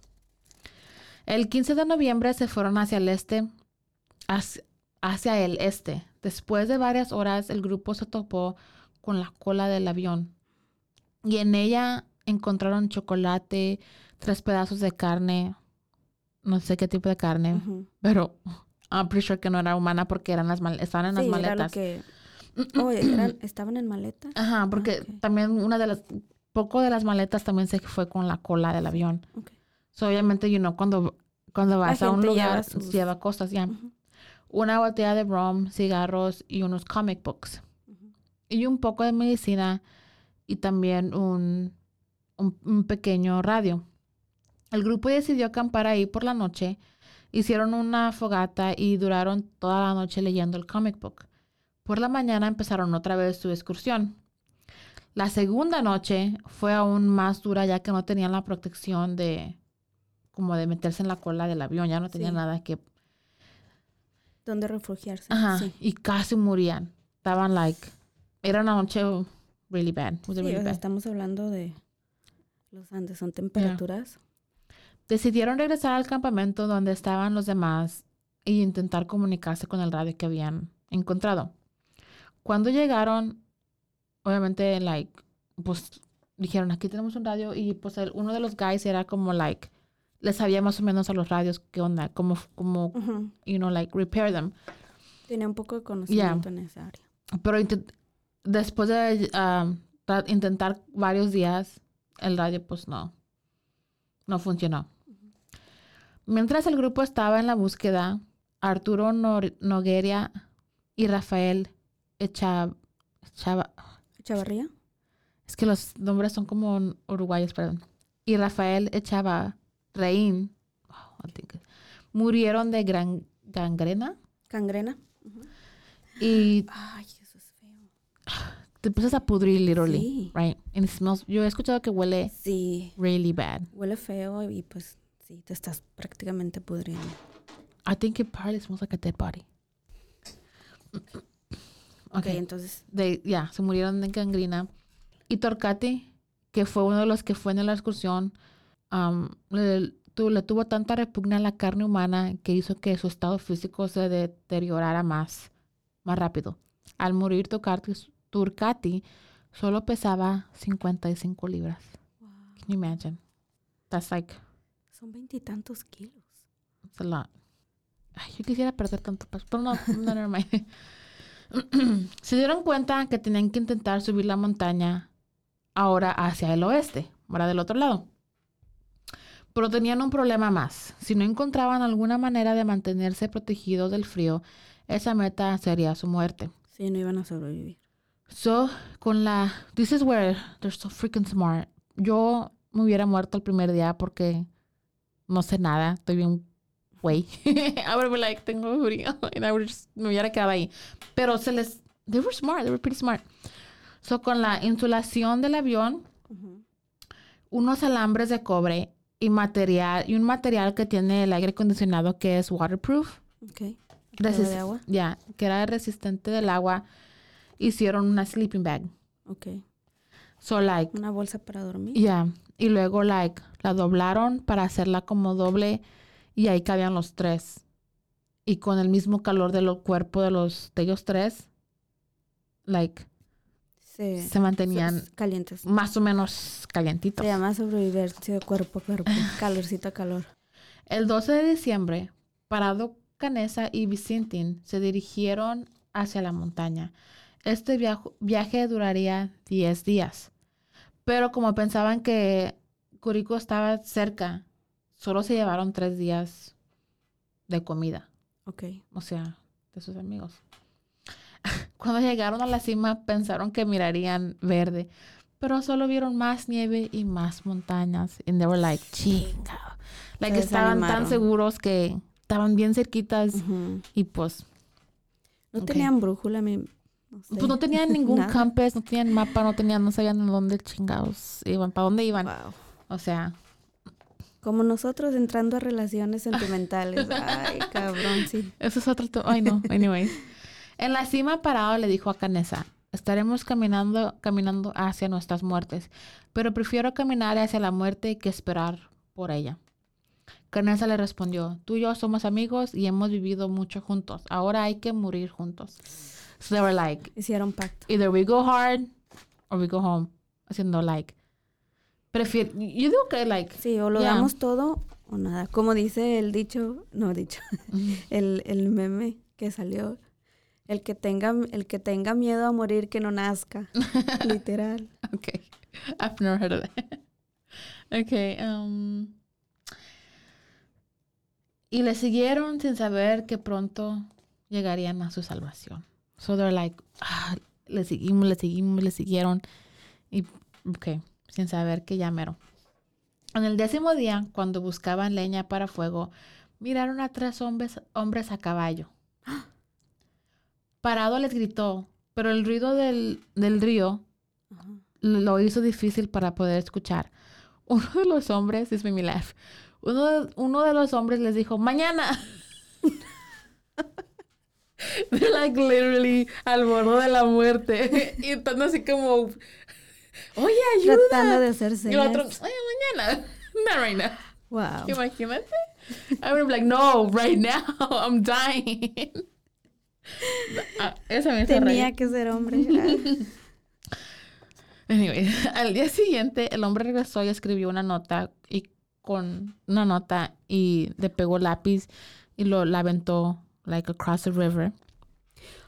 El 15 de noviembre se fueron hacia el este, hacia, el este. Después de varias horas, el grupo se topó con la cola del avión y en ella encontraron chocolate, tres pedazos de carne, no sé qué tipo de carne, pero (laughs) I'm pretty sure que no era humana porque eran las estaban en las maletas. que... (clears throat) oh, estaban en maletas. Ajá, porque también una de las poco de las maletas también se fue con la cola del avión. So, obviamente, you know, cuando, cuando vas a un lugar, lleva, cosas ya. Una botella de rum, cigarros y unos comic books. Y un poco de medicina y también un, un, pequeño radio. El grupo decidió acampar ahí por la noche. Hicieron una fogata y duraron toda la noche leyendo el comic book. Por la mañana empezaron otra vez su excursión. La segunda noche fue aún más dura ya que no tenían la protección de como de meterse en la cola del avión, ya no tenían nada que donde refugiarse. Ajá, y casi morían. Estaban like era una noche really bad. Estamos hablando de los Andes, son temperaturas. Decidieron regresar al campamento donde estaban los demás e intentar comunicarse con el radio que habían encontrado. Cuando llegaron, obviamente, like, pues dijeron, aquí tenemos un radio y pues el, uno de los guys era como, like, le sabía más o menos a los radios qué onda, como, como, you know, like, repair them. Tenía un poco de conocimiento en esa área. Pero después de um, intentar varios días, el radio pues no, no funcionó. Mientras el grupo estaba en la búsqueda, Arturo Nogueria y Rafael Echava, Chavarría. Es que los nombres son como uruguayos, perdón. Y Rafael Echava Reín murieron de gran gangrena. Gangrena. Y. Ay. Te empiezas a pudrir, literally. Sí. Right? And it smells, yo he escuchado que huele. Sí. Really bad. Huele feo y pues sí, te estás prácticamente pudriendo. I think it probably smells like a dead body. Ok, entonces. De, ya, se murieron de gangrena. Y Torcati, que fue uno de los que fue en la excursión, le, tuvo tanta repugna a la carne humana que hizo que su estado físico se deteriorara más, más rápido. Al morir Turcati, solo pesaba 55 libras. Wow. Can you imagine? That's like... Son veintitantos kilos. It's a lot. Ay, yo quisiera perder tanto peso, pero no, no, no, (clears throat) Se dieron cuenta que tenían que intentar subir la montaña ahora hacia el oeste, ahora del otro lado. Pero tenían un problema más. Si no encontraban alguna manera de mantenerse protegidos del frío, esa meta sería su muerte. Sí, no iban a sobrevivir. So, con la... This is where they're so freaking smart. Yo me hubiera muerto el primer día porque no sé nada. Estoy bien güey. (laughs) I would be like, tengo frío. (laughs) And I would just, me hubiera quedado ahí. Pero se les... They were smart. They were pretty smart. So, con la insulación del avión, unos alambres de cobre y material y un material que tiene el aire acondicionado que es waterproof. Okay. de agua? Ya, que era resistente del agua. Hicieron una sleeping bag. Okay. So like una bolsa para dormir. Ya. Y luego like la doblaron para hacerla como doble y ahí cabían los tres. Y con el mismo calor del cuerpo de los de ellos tres like se mantenían calientes. Más o menos calientitos. Se llama sobrevivencia de cuerpo a cuerpo, (laughs) calorcito a calor. El 12 de diciembre, Parado Canesa y Vicentín se dirigieron hacia la montaña. Este viaje duraría 10 días. Pero como pensaban que Curico estaba cerca, solo se llevaron 3 días de comida. Ok. O sea, de sus amigos. (laughs) Cuando llegaron a la cima pensaron que mirarían verde, pero solo vieron más nieve y más montañas. And they were like, chinga. Like estaban tan seguros que estaban bien cerquitas y pues... No tenían brújula, me, Pues no tenían (laughs) ningún campes, no tenían mapa, no tenían, no sabían dónde chingados iban, para dónde iban. O sea... Como nosotros entrando a relaciones sentimentales. (laughs) Ay, cabrón, sí. Eso es otro... Ay, no. Anyways. En la cima parado le dijo a Canesa, estaremos caminando, caminando hacia nuestras muertes, pero prefiero caminar hacia la muerte que esperar por ella. Canesa le respondió, tú y yo somos amigos y hemos vivido mucho juntos. Ahora hay que morir juntos. So they were like, hicieron pacto. Either we go hard or we go home. Haciendo like, prefiero, yo digo que like. Sí, o lo damos todo o nada. Como dice el dicho, no dicho, (laughs) el, el meme que salió el que tenga, el que tenga miedo a morir que no nazca. (laughs) Literal. Okay. I've never heard of that. (laughs) okay. Um, y le siguieron sin saber que pronto llegarían a su salvación. So they're like, ah, le seguimos, le seguimos, le siguieron. Y, ok, sin saber que ya mero. En el décimo día, cuando buscaban leña para fuego, miraron a tres hombres, hombres a caballo. Parado les gritó, pero el ruido del, río lo hizo difícil para poder escuchar. (laughs) Uno de los hombres, es mi laugh, uno uno de los hombres les dijo, mañana. (laughs) (laughs) They're like literally al borde de la muerte. (laughs) y estando así como, oye, ayuda. Tratando de hacerse. Y el otro, oye, mañana. (laughs) Not right now. Wow. Imagínate. I would be like, no, right now. I'm dying. Ah, Tenía que ser hombre. anyway, al día siguiente el hombre regresó y escribió una nota y con una nota y le pegó lápiz y lo la aventó like across the river.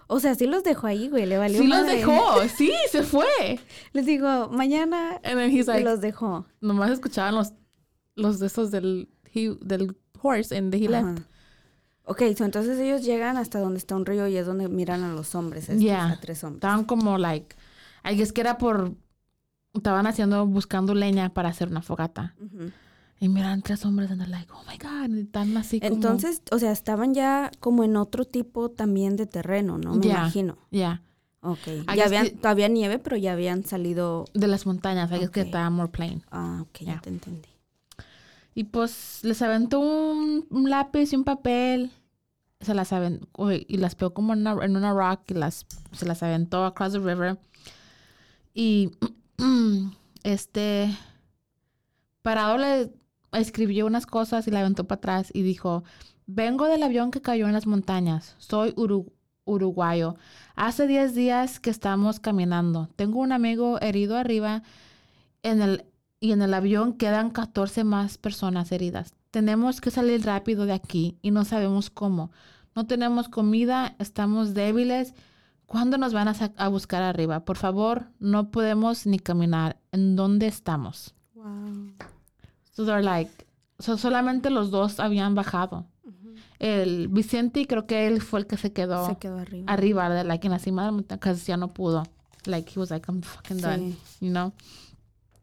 O sea, sí los dejó ahí, güey, le valió Sí los dejó, (laughs) sí, se fue. Les digo, mañana And los dejó. Nomás escuchaban los los de esos del del horse and he left. Ok, entonces ellos llegan hasta donde está un río y es donde miran a los hombres, estos, a tres hombres. Estaban como, like, I guess que era por, estaban haciendo, buscando leña para hacer una fogata. Y miran tres hombres y like, oh my God, están así como... Entonces, o sea, estaban ya como en otro tipo también de terreno, ¿no? Me imagino. Ya. Yeah. Ok. Ya habían, todavía nieve, pero ya habían salido... De las montañas, I guess que estaba more plain. Ah, ok, ya te entendí. Y pues les aventó un, lápiz y un papel. Se las aventó y las pegó como en una, en una rock y las, se las aventó across the river. Y (clears throat) este, parado le escribió unas cosas y la aventó para atrás y dijo, vengo del avión que cayó en las montañas, soy uruguayo. Hace 10 días que estamos caminando. Tengo un amigo herido arriba en el, y en el avión quedan 14 más personas heridas. Tenemos que salir rápido de aquí y no sabemos cómo. No tenemos comida, estamos débiles. ¿Cuándo nos van a, buscar arriba? Por favor, no podemos ni caminar. ¿En dónde estamos? So they're like, solamente los dos habían bajado. El Vicente, creo que él fue el que se quedó, se quedó arriba. Arriba, de like, en la cima de la montaña, casi ya no pudo. Like, he was like, I'm fucking done, you know?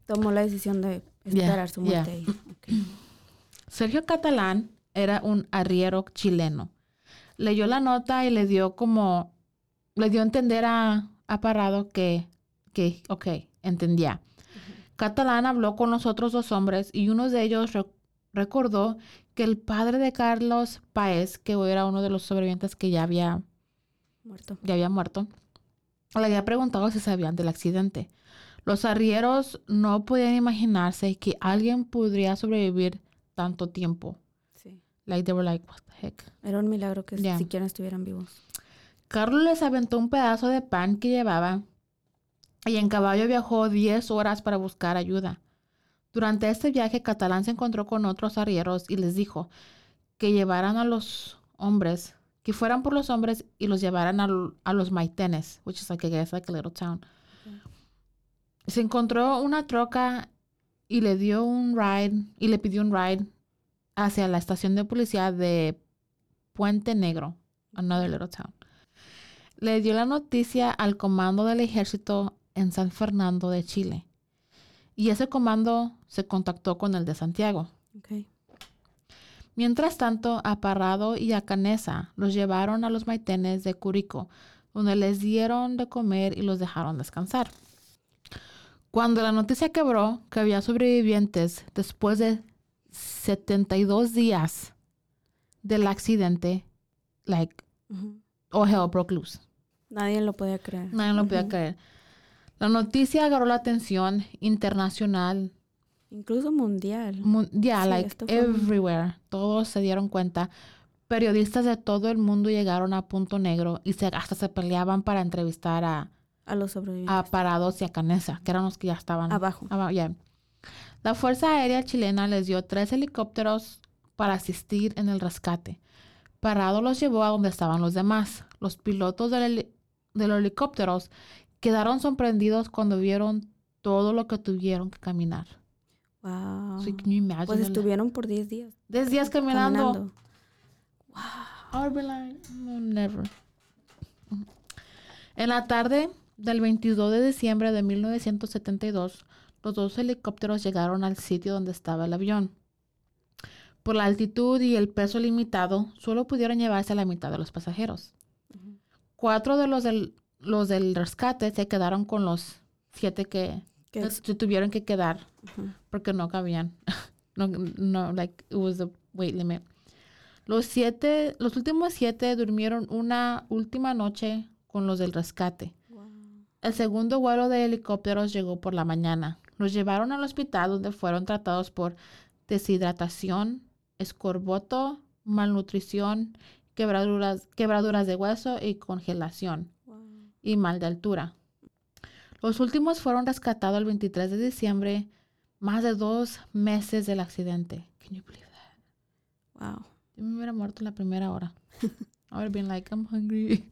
Tomó la decisión de esperar su muerte. (clears throat) Sergio Catalán era un arriero chileno. Leyó la nota y le dio como, le dio a entender a, a Parado que, que, ok, entendía. Catalán habló con los otros dos hombres y uno de ellos recordó que el padre de Carlos Paez, que era uno de los sobrevivientes que ya había muerto, ya había muerto le había preguntado si sabían del accidente. Los arrieros no podían imaginarse que alguien podría sobrevivir tanto tiempo. Sí. Like they were like, what the heck. Era un milagro que siquiera estuvieran vivos. Carlos les aventó un pedazo de pan que llevaba y en caballo viajó 10 horas para buscar ayuda. Durante este viaje, Catalán se encontró con otros arrieros y les dijo que llevaran a los hombres, que fueran por los hombres y los llevaran a, los maitenes, which is like, I guess, like a little town. Se encontró una troca y le dio un ride y le pidió un ride hacia la estación de policía de Puente Negro, another little town. Le dio la noticia al comando del ejército en San Fernando de Chile. Y ese comando se contactó con el de Santiago. Mientras tanto, a Parrado y a Canesa los llevaron a los maitenes de Curico, donde les dieron de comer y los dejaron descansar. Cuando la noticia quebró que había sobrevivientes después de 72 días del accidente, like, oh hell broke loose. Nadie lo podía creer. Nadie lo podía creer. La noticia agarró la atención internacional. Incluso mundial. Ya, like everywhere. Todos se dieron cuenta. Periodistas de todo el mundo llegaron a Punto Negro y se, hasta se peleaban para entrevistar a, a los sobrevivientes. A Parados y a Canesa, que eran los que ya estaban abajo. La Fuerza Aérea Chilena les dio tres helicópteros para asistir en el rescate. Parado los llevó a donde estaban los demás. Los pilotos de los helicópteros quedaron sorprendidos cuando vieron todo lo que tuvieron que caminar. Wow. pues estuvieron por 10 días. 10 días caminando. Wow. no, never. En la tarde del 22 de diciembre de 1972, los dos helicópteros llegaron al sitio donde estaba el avión. Por la altitud y el peso limitado, solo pudieron llevarse a la mitad de los pasajeros. Cuatro de los del, los del rescate se quedaron con los siete que se tuvieron que quedar porque no cabían. (laughs) no, no, like, it was the weight limit. Los siete, los últimos siete durmieron una última noche con los del rescate. El segundo vuelo de helicópteros llegó por la mañana. Los llevaron al hospital donde fueron tratados por deshidratación, escorbuto, malnutrición, quebraduras, quebraduras de hueso y congelación y mal de altura. Los últimos fueron rescatados el 23 de diciembre, más de dos meses del accidente. Can you believe that? Wow. Yo me hubiera muerto en la primera hora. (laughs) I would have been like, I'm hungry.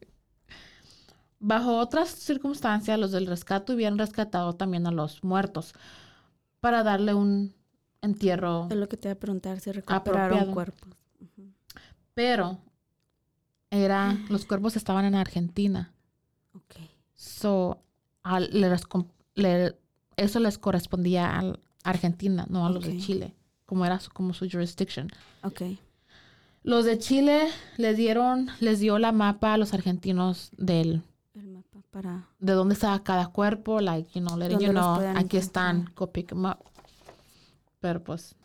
Bajo otras circunstancias, los del rescate hubieran rescatado también a los muertos para darle un entierro. Es lo que te voy a preguntar, si recuperaron cuerpos. Pero era, (sighs) los cuerpos estaban en Argentina. Ok. So, eso les correspondía a Argentina, no a los de Chile, como era su, como su jurisdiction. Ok. Los de Chile les dieron, les dio la mapa a los argentinos del el mapa para de dónde estaba cada cuerpo, like you know, letting you know, aquí están, them up. Pero pues,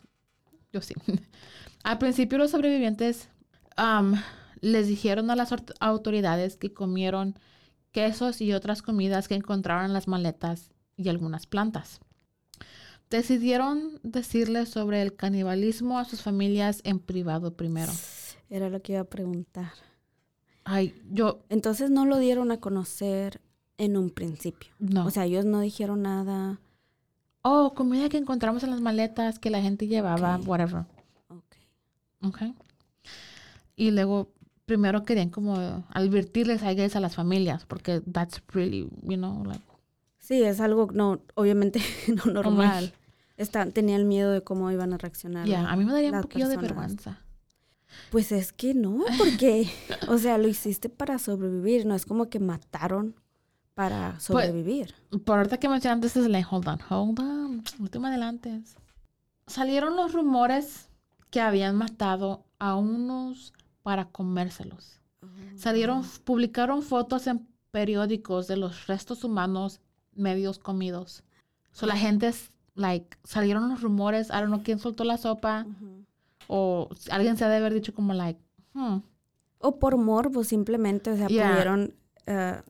yo sí. (laughs) Al principio los sobrevivientes um, les dijeron a las autoridades que comieron quesos y otras comidas que encontraron en las maletas y algunas plantas. decidieron decirle sobre el canibalismo a sus familias en privado primero. Era lo que iba a preguntar. Ay, yo... Entonces no lo dieron a conocer en un principio. No. O sea, ellos no dijeron nada. Oh, comida que encontramos en las maletas que la gente llevaba, whatever. Ok. Ok. Y luego, primero querían como advertirles a a las familias, porque that's really, you know, like... Sí, es algo, no, obviamente (laughs) no normal. Está, tenía el miedo de cómo iban a reaccionar. Ya, a mí me daría un poquito de vergüenza. Pues es que no, porque, (laughs) o sea, lo hiciste para sobrevivir, no es como que mataron para pues, sobrevivir. por ahorita que mencionaste, es like, hold on, hold on, último adelante. Salieron los rumores que habían matado a unos para comérselos. Oh. Salieron, publicaron fotos en periódicos de los restos humanos medios comidos. So la gente, like, salieron los rumores, I don't know quién soltó la sopa, o alguien se ha de haber dicho como, like, hmm. O por morbo, simplemente, o sea, pudieron... Uh,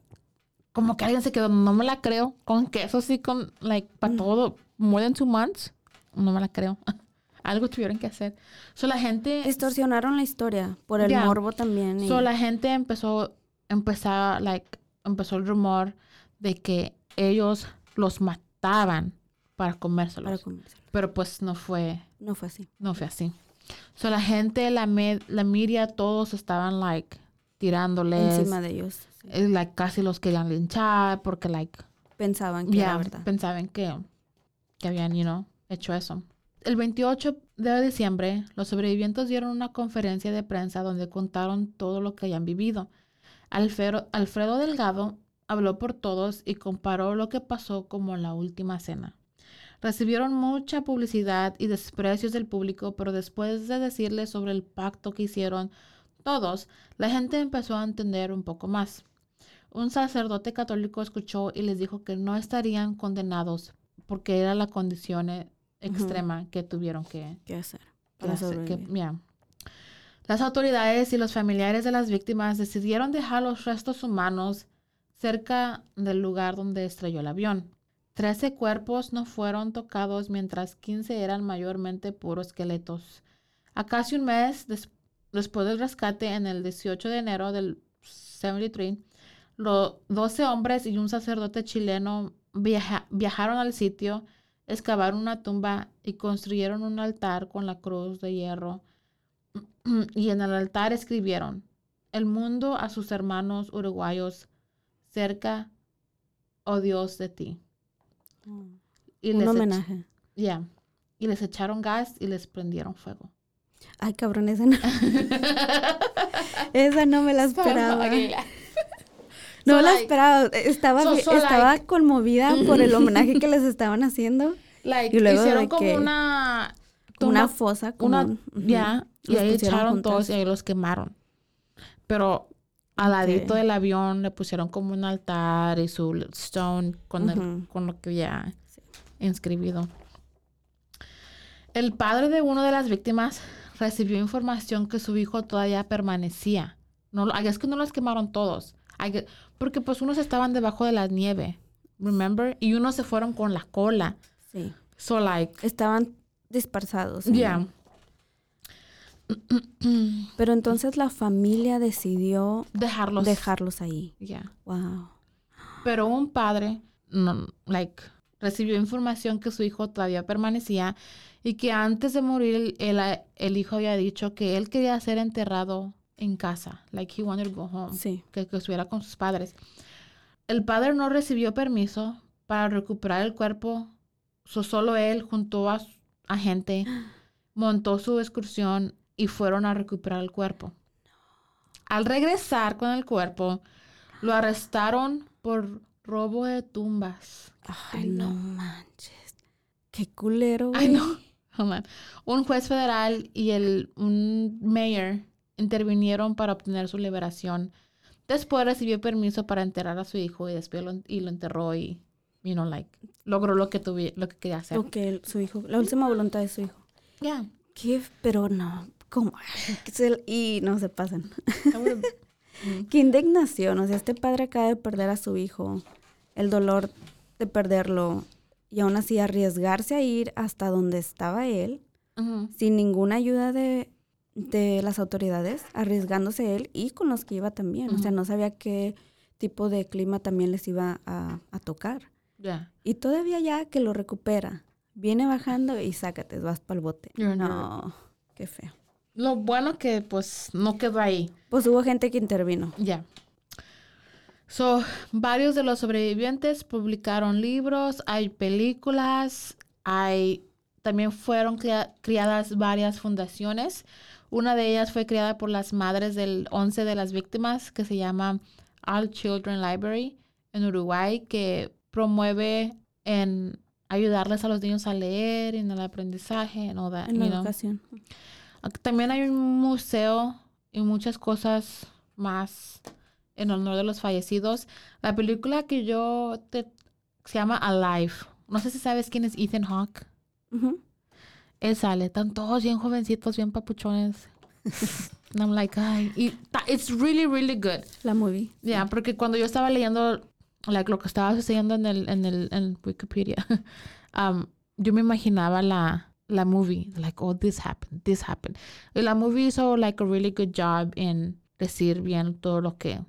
como que alguien se quedó, no me la creo, con queso así, con, like, para mm. todo, more than two months, no me la creo. (laughs) Algo tuvieron que hacer. So, la gente... Distorsionaron la historia, por el morbo también. Y... So, la gente empezó, empezó, like, empezó el rumor de que ellos los mataban para comérselos. Para Pero pues no fue... No fue así. No fue así. So, la gente, la, la media, todos estaban, like, tirándoles. Encima de ellos. Eh, like, casi los querían linchar porque, like... Pensaban que era verdad. Pensaban que, que habían, you know, hecho eso. El 28 de diciembre, los sobrevivientes dieron una conferencia de prensa donde contaron todo lo que habían vivido. Alfredo, Alfredo Delgado habló por todos y comparó lo que pasó como la última cena. Recibieron mucha publicidad y desprecios del público, pero después de decirles sobre el pacto que hicieron todos, la gente empezó a entender un poco más. Un sacerdote católico escuchó y les dijo que no estarían condenados porque era la condición extrema que tuvieron que, hacer. Las autoridades y los familiares de las víctimas decidieron dejar los restos humanos cerca del lugar donde estrelló el avión. Trece cuerpos no fueron tocados mientras quince eran mayormente puros esqueletos. A casi un mes después del rescate, en el 18 de enero del 73, los 12 hombres y un sacerdote chileno viajaron al sitio, excavaron una tumba y construyeron un altar con la cruz de hierro. (clears throat) y en el altar escribieron, el mundo a sus hermanos uruguayos cerca, oh Dios, de ti. Y Un homenaje. Ya. Y les echaron gas y les prendieron fuego. Ay, cabrón, esa no. (laughs) esa no me la esperaba. No la esperaba. Estaba, estaba conmovida (laughs) por el homenaje que les estaban haciendo. y luego hicieron como una... una fosa. Como Ya. Y ahí echaron todos y ahí los quemaron. Pero al ladito del avión le pusieron como un altar y su stone con, con lo que había inscribido. El padre de una de las víctimas recibió información que su hijo todavía permanecía. No, es que no los quemaron todos. Porque pues unos estaban debajo de la nieve, remember? Y unos se fueron con la cola. Sí. So like. Estaban dispersados. Ya. Pero entonces la familia decidió dejarlos, dejarlos ahí. Ya. Wow. Pero un padre, no, like, recibió información que su hijo todavía permanecía y que antes de morir el, el, hijo había dicho que él quería ser enterrado en casa, like he wanted to go home, sí. que, que estuviera con sus padres. El padre no recibió permiso para recuperar el cuerpo, solo él junto a, a gente (gasps) montó su excursión y fueron a recuperar el cuerpo. Al regresar con el cuerpo, lo arrestaron por robo de tumbas. Ay, no manches. Qué culero. Ay, no. (laughs) Un juez federal y el un mayor intervinieron para obtener su liberación. Después recibió permiso para enterrar a su hijo y después lo, y lo enterró y, you know, like, logró lo que, tuve, lo que quería hacer. Ok, su hijo, la última voluntad de su hijo. Ya. ¿Qué? Pero no, ¿cómo? (laughs) y no se pasan. (laughs) Qué indignación, o sea, este padre acaba de perder a su hijo, el dolor de perderlo, y aún así arriesgarse a ir hasta donde estaba él, sin ninguna ayuda de, de, las autoridades, arriesgándose él y con los que iba también. O sea, no sabía qué tipo de clima también les iba a, tocar. Y todavía ya que lo recupera, viene bajando y sácate, vas para el bote. no, qué feo. Lo bueno que pues no quedó ahí. Pues hubo gente que intervino. Ya. So, varios de los sobrevivientes publicaron libros, hay películas, hay también fueron criadas varias fundaciones. Una de ellas fue creada por las madres del 11 de las víctimas, que se llama All Children Library en Uruguay, que promueve en ayudarles a los niños a leer, en el aprendizaje, en, en la educación. También hay un museo y muchas cosas más en honor de los fallecidos. La película que yo te se llama Alive. No sé si sabes quién es Ethan Hawke. Él sale, están todos bien jovencitos, bien papuchones. And I'm like, ay, it's really, really good. La movie. Yeah, porque cuando yo estaba leyendo like, lo que estaba sucediendo en el, en el en Wikipedia, (laughs) um, yo me imaginaba la, la movie, like, oh, this happened, this happened. Y la movie hizo, like, a really good job en decir bien todo lo que,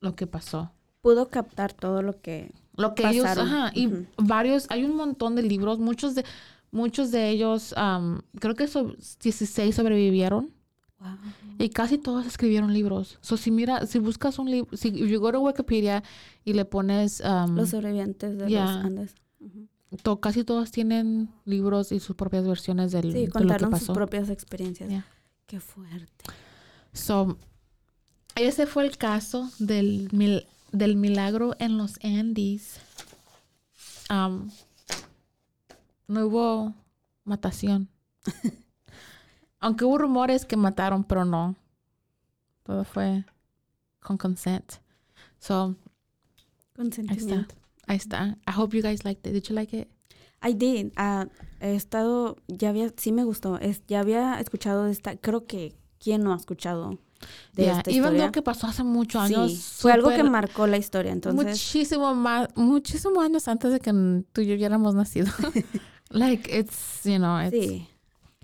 lo que pasó. Pudo captar todo lo que Lo que ellos, ajá, y varios, hay un montón de libros, muchos de, muchos de ellos, um, creo que so, 16 sobrevivieron. Wow. Y casi todos escribieron libros. So, si mira, si buscas un libro, si you go to Wikipedia y le pones... Um, los sobrevivientes de los Andes casi todos tienen libros y sus propias versiones del, sí, de lo que pasó. sus propias experiencias. Qué fuerte. So, ese fue el caso del, del milagro en los Andes. Um, no hubo matación. Aunque hubo rumores que mataron, pero no. Todo fue con consent. So, Consentimiento. Ahí está. I hope you guys liked it. Did you like it? I did. Uh, he estado, ya había, sí me gustó. Es, ya había escuchado esta, creo que, ¿quién no ha escuchado de esta historia? Even que pasó hace muchos años. Sí, fue algo que marcó la historia, entonces. Muchísimo más, muchísimos años antes de que tú y yo hubiéramos nacido. (laughs) like, it's, you know, it's... Sí.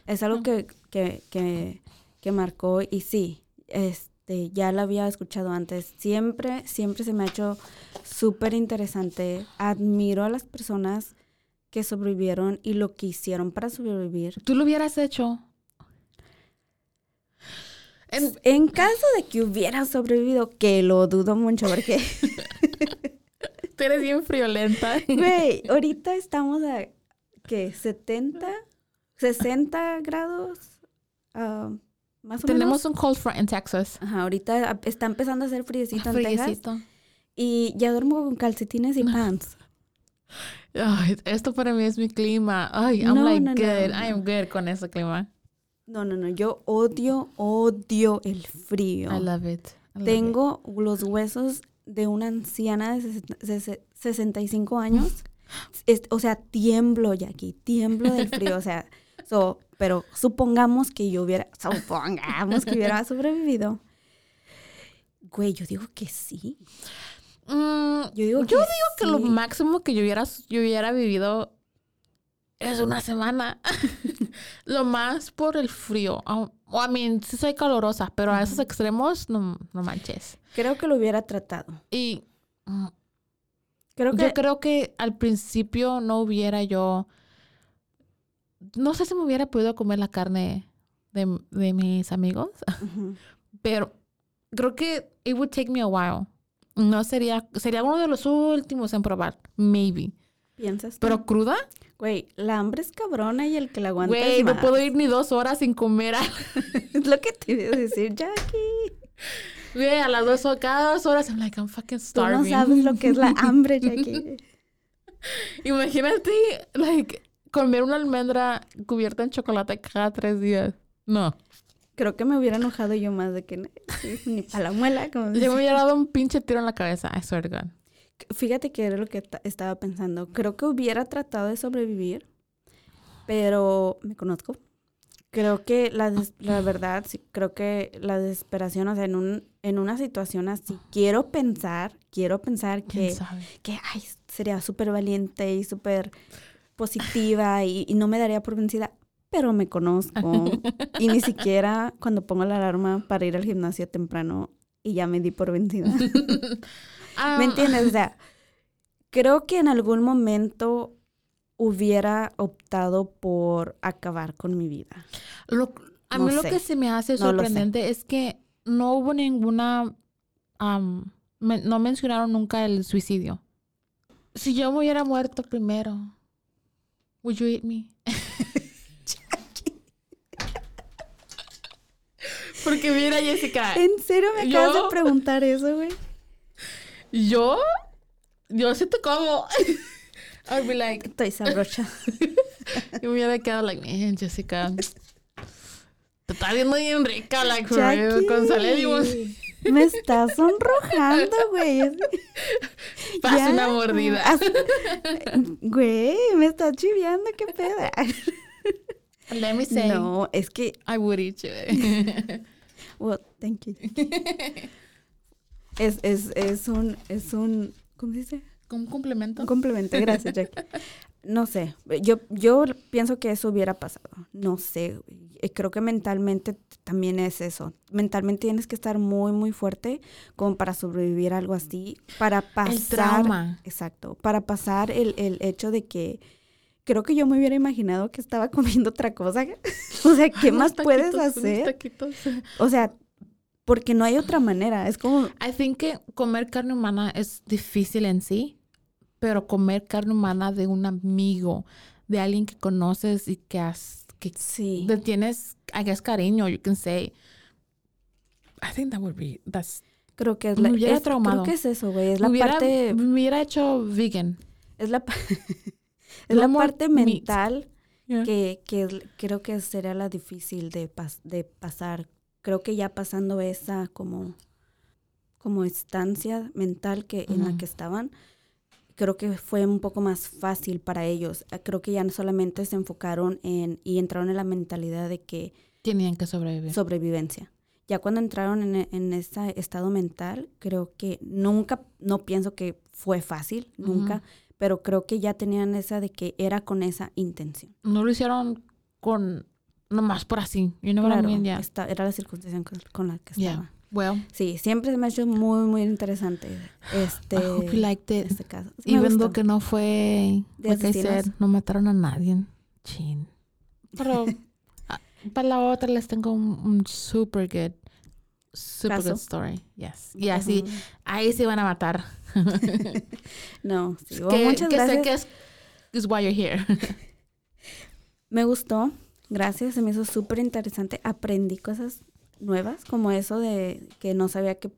Es algo que, que, que, que marcó y sí, este, ya la había escuchado antes. Siempre, siempre se me ha hecho súper interesante. Admiro a las personas que sobrevivieron y lo que hicieron para sobrevivir. ¿Tú lo hubieras hecho? En, caso de que hubiera sobrevivido, que lo dudo mucho porque... (laughs) Tú eres bien friolenta. Güey, ahorita estamos a, ¿qué? ¿70? ¿60 grados? Ah, más o Tenemos un cold front en Texas. Ajá, ahorita está empezando a hacer friecito en Texas. Y ya duermo con calcetines y pants. Ay, esto para mí es mi clima. Ay, I'm like good. I am good con ese clima. No, no, no. Yo odio, odio el frío. I love it. Tengo los huesos de una anciana de 65 años. O sea, tiemblo ya aquí, tiemblo del frío. O sea, (laughs) so, pero supongamos que yo hubiera, supongamos que hubiera sobrevivido. Güey, yo digo que sí. Mm, yo digo, que, que lo máximo que yo hubiera, yo hubiera vivido es una semana. (laughs) lo más por el frío. O, a mí, sí soy calorosa, pero a esos extremos no, no manches. Creo que lo hubiera tratado. Y mm, creo que, yo creo que al principio no hubiera yo... No sé si me hubiera podido comer la carne de, de mis amigos, (laughs) pero creo que it would take me a while. No sería, sería uno de los últimos en probar, maybe. ¿Piensas? ¿Pero cruda? Güey, la hambre es cabrona y el que la aguanta Güey, no puedo ir ni dos horas sin comer. (laughs) es lo que te iba a decir, Jackie. (laughs) Güey, a las dos horas, cada dos horas, I'm like, I'm fucking starving. Tú no sabes lo que es la hambre, (laughs) Jackie. Imagínate, like, comer una almendra cubierta en chocolate cada tres días. No. Creo que me hubiera enojado yo más de que ni para la muela. Como yo me hubiera dado un pinche tiro en la cabeza, I swear to God. Fíjate que era lo que estaba pensando. Creo que hubiera tratado de sobrevivir, pero me conozco. Creo que la, la verdad, sí, creo que la desesperación, o sea, en, un, en una situación así, quiero pensar, quiero pensar que, que ay, sería súper valiente y súper positiva y, y, no me daría por vencida, pero me conozco (laughs) y ni siquiera cuando pongo la alarma para ir al gimnasio temprano y ya me di por vencida. (laughs) ¿Me entiendes? O sea, creo que en algún momento hubiera optado por acabar con mi vida. a mí lo que se me hace sorprendente es que no hubo ninguna, no mencionaron nunca el suicidio. Si yo me hubiera muerto primero, would you eat me? (laughs) Porque mira, Jessica. ¿En serio me acabas de preguntar eso, güey? Yo, yo te como. (laughs) I'd be like. Estoy sabrocha. (laughs) y me hubiera quedado like, man, Jessica. Te está viendo bien rica, like, for real, con salud (laughs) Me estás sonrojando, güey. (laughs) Pasa una mordida. Güey, me estás chiviando, qué pedo. Let me say. No, es que. I would eat you. well, thank you. es, es, es un, es un, ¿cómo se dice? Un complemento. Un complemento, gracias, Jackie. (laughs) No sé, yo, yo pienso que eso hubiera pasado. No sé, creo que mentalmente también es eso. Mentalmente tienes que estar muy, muy fuerte como para sobrevivir a algo así, para pasar... El trauma. Exacto, para pasar el, el hecho de que creo que yo me hubiera imaginado que estaba comiendo otra cosa. (laughs) o sea, ¿qué más puedes hacer? O sea, porque no hay otra manera. Es como. I think que comer carne humana es difícil en sí, pero comer carne humana de un amigo, de alguien que conoces y que has, que sí. tienes, I guess, cariño, you can say. I think that would be, that's. Creo que es la. Me hubiera traumado. Creo que es eso, güey. Es la parte. Me hubiera hecho vegan. Es la. (laughs) es la parte mental que, que creo que sería la difícil de, de pasar creo que ya pasando esa como, como estancia mental que, en la que estaban, creo que fue un poco más fácil para ellos. Ah, creo que ya no solamente se enfocaron en y entraron en la mentalidad de que... Tenían que sobrevivir. Sobrevivencia. Ya cuando entraron en, en ese estado mental, creo que nunca, no pienso que fue fácil, nunca, pero creo que ya tenían esa de que era con esa intención. No lo hicieron con nomás por así. You know claro, era la circunstancia con, la que estaba. Well, sí, siempre me ha hecho muy, muy interesante este, I hope you liked it. este caso. Sí, Even though que no fue, like I said, no mataron a nadie. Chin. Pero (laughs) ah, para la otra les tengo un, super good, super good story. Yes. Y así, ahí se van a matar. (laughs) no, sí. que, muchas que gracias. sé que es is why you're here. (laughs) me gustó. Gracias, se me hizo súper interesante. Aprendí cosas nuevas, como eso de que no sabía que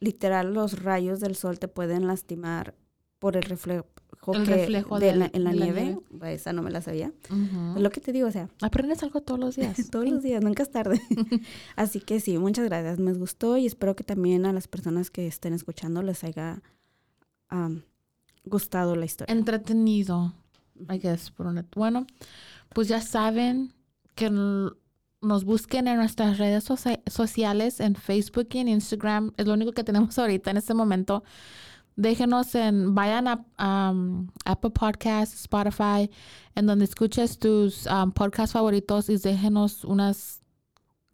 literal los rayos del sol te pueden lastimar por el reflejo, reflejo de la, en la, nieve. Esa no me la sabía. Es lo que te digo, o sea. Aprendes algo todos los días. (laughs) todos los días, nunca es tarde. (laughs) (laughs) Así que sí, muchas gracias. Me gustó y espero que también a las personas que estén escuchando les haya gustado la historia. Entretenido, I guess. Bueno, pues ya saben que nos busquen en nuestras redes sociales, en Facebook y en Instagram. Es lo único que tenemos (laughs) ahorita en este momento. Déjenos en, vayan a um, Apple Podcasts, Spotify, en donde escuches tus um, podcasts favoritos y déjenos unas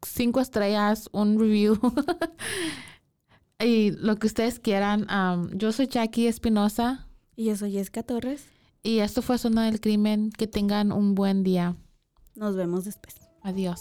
cinco estrellas, un review. (laughs) y lo que ustedes quieran. Um, yo soy Jackie Espinosa. Y yo soy Jessica Torres. Y esto fue Zona del Crimen. Que tengan un buen día. Nos vemos después. Adiós.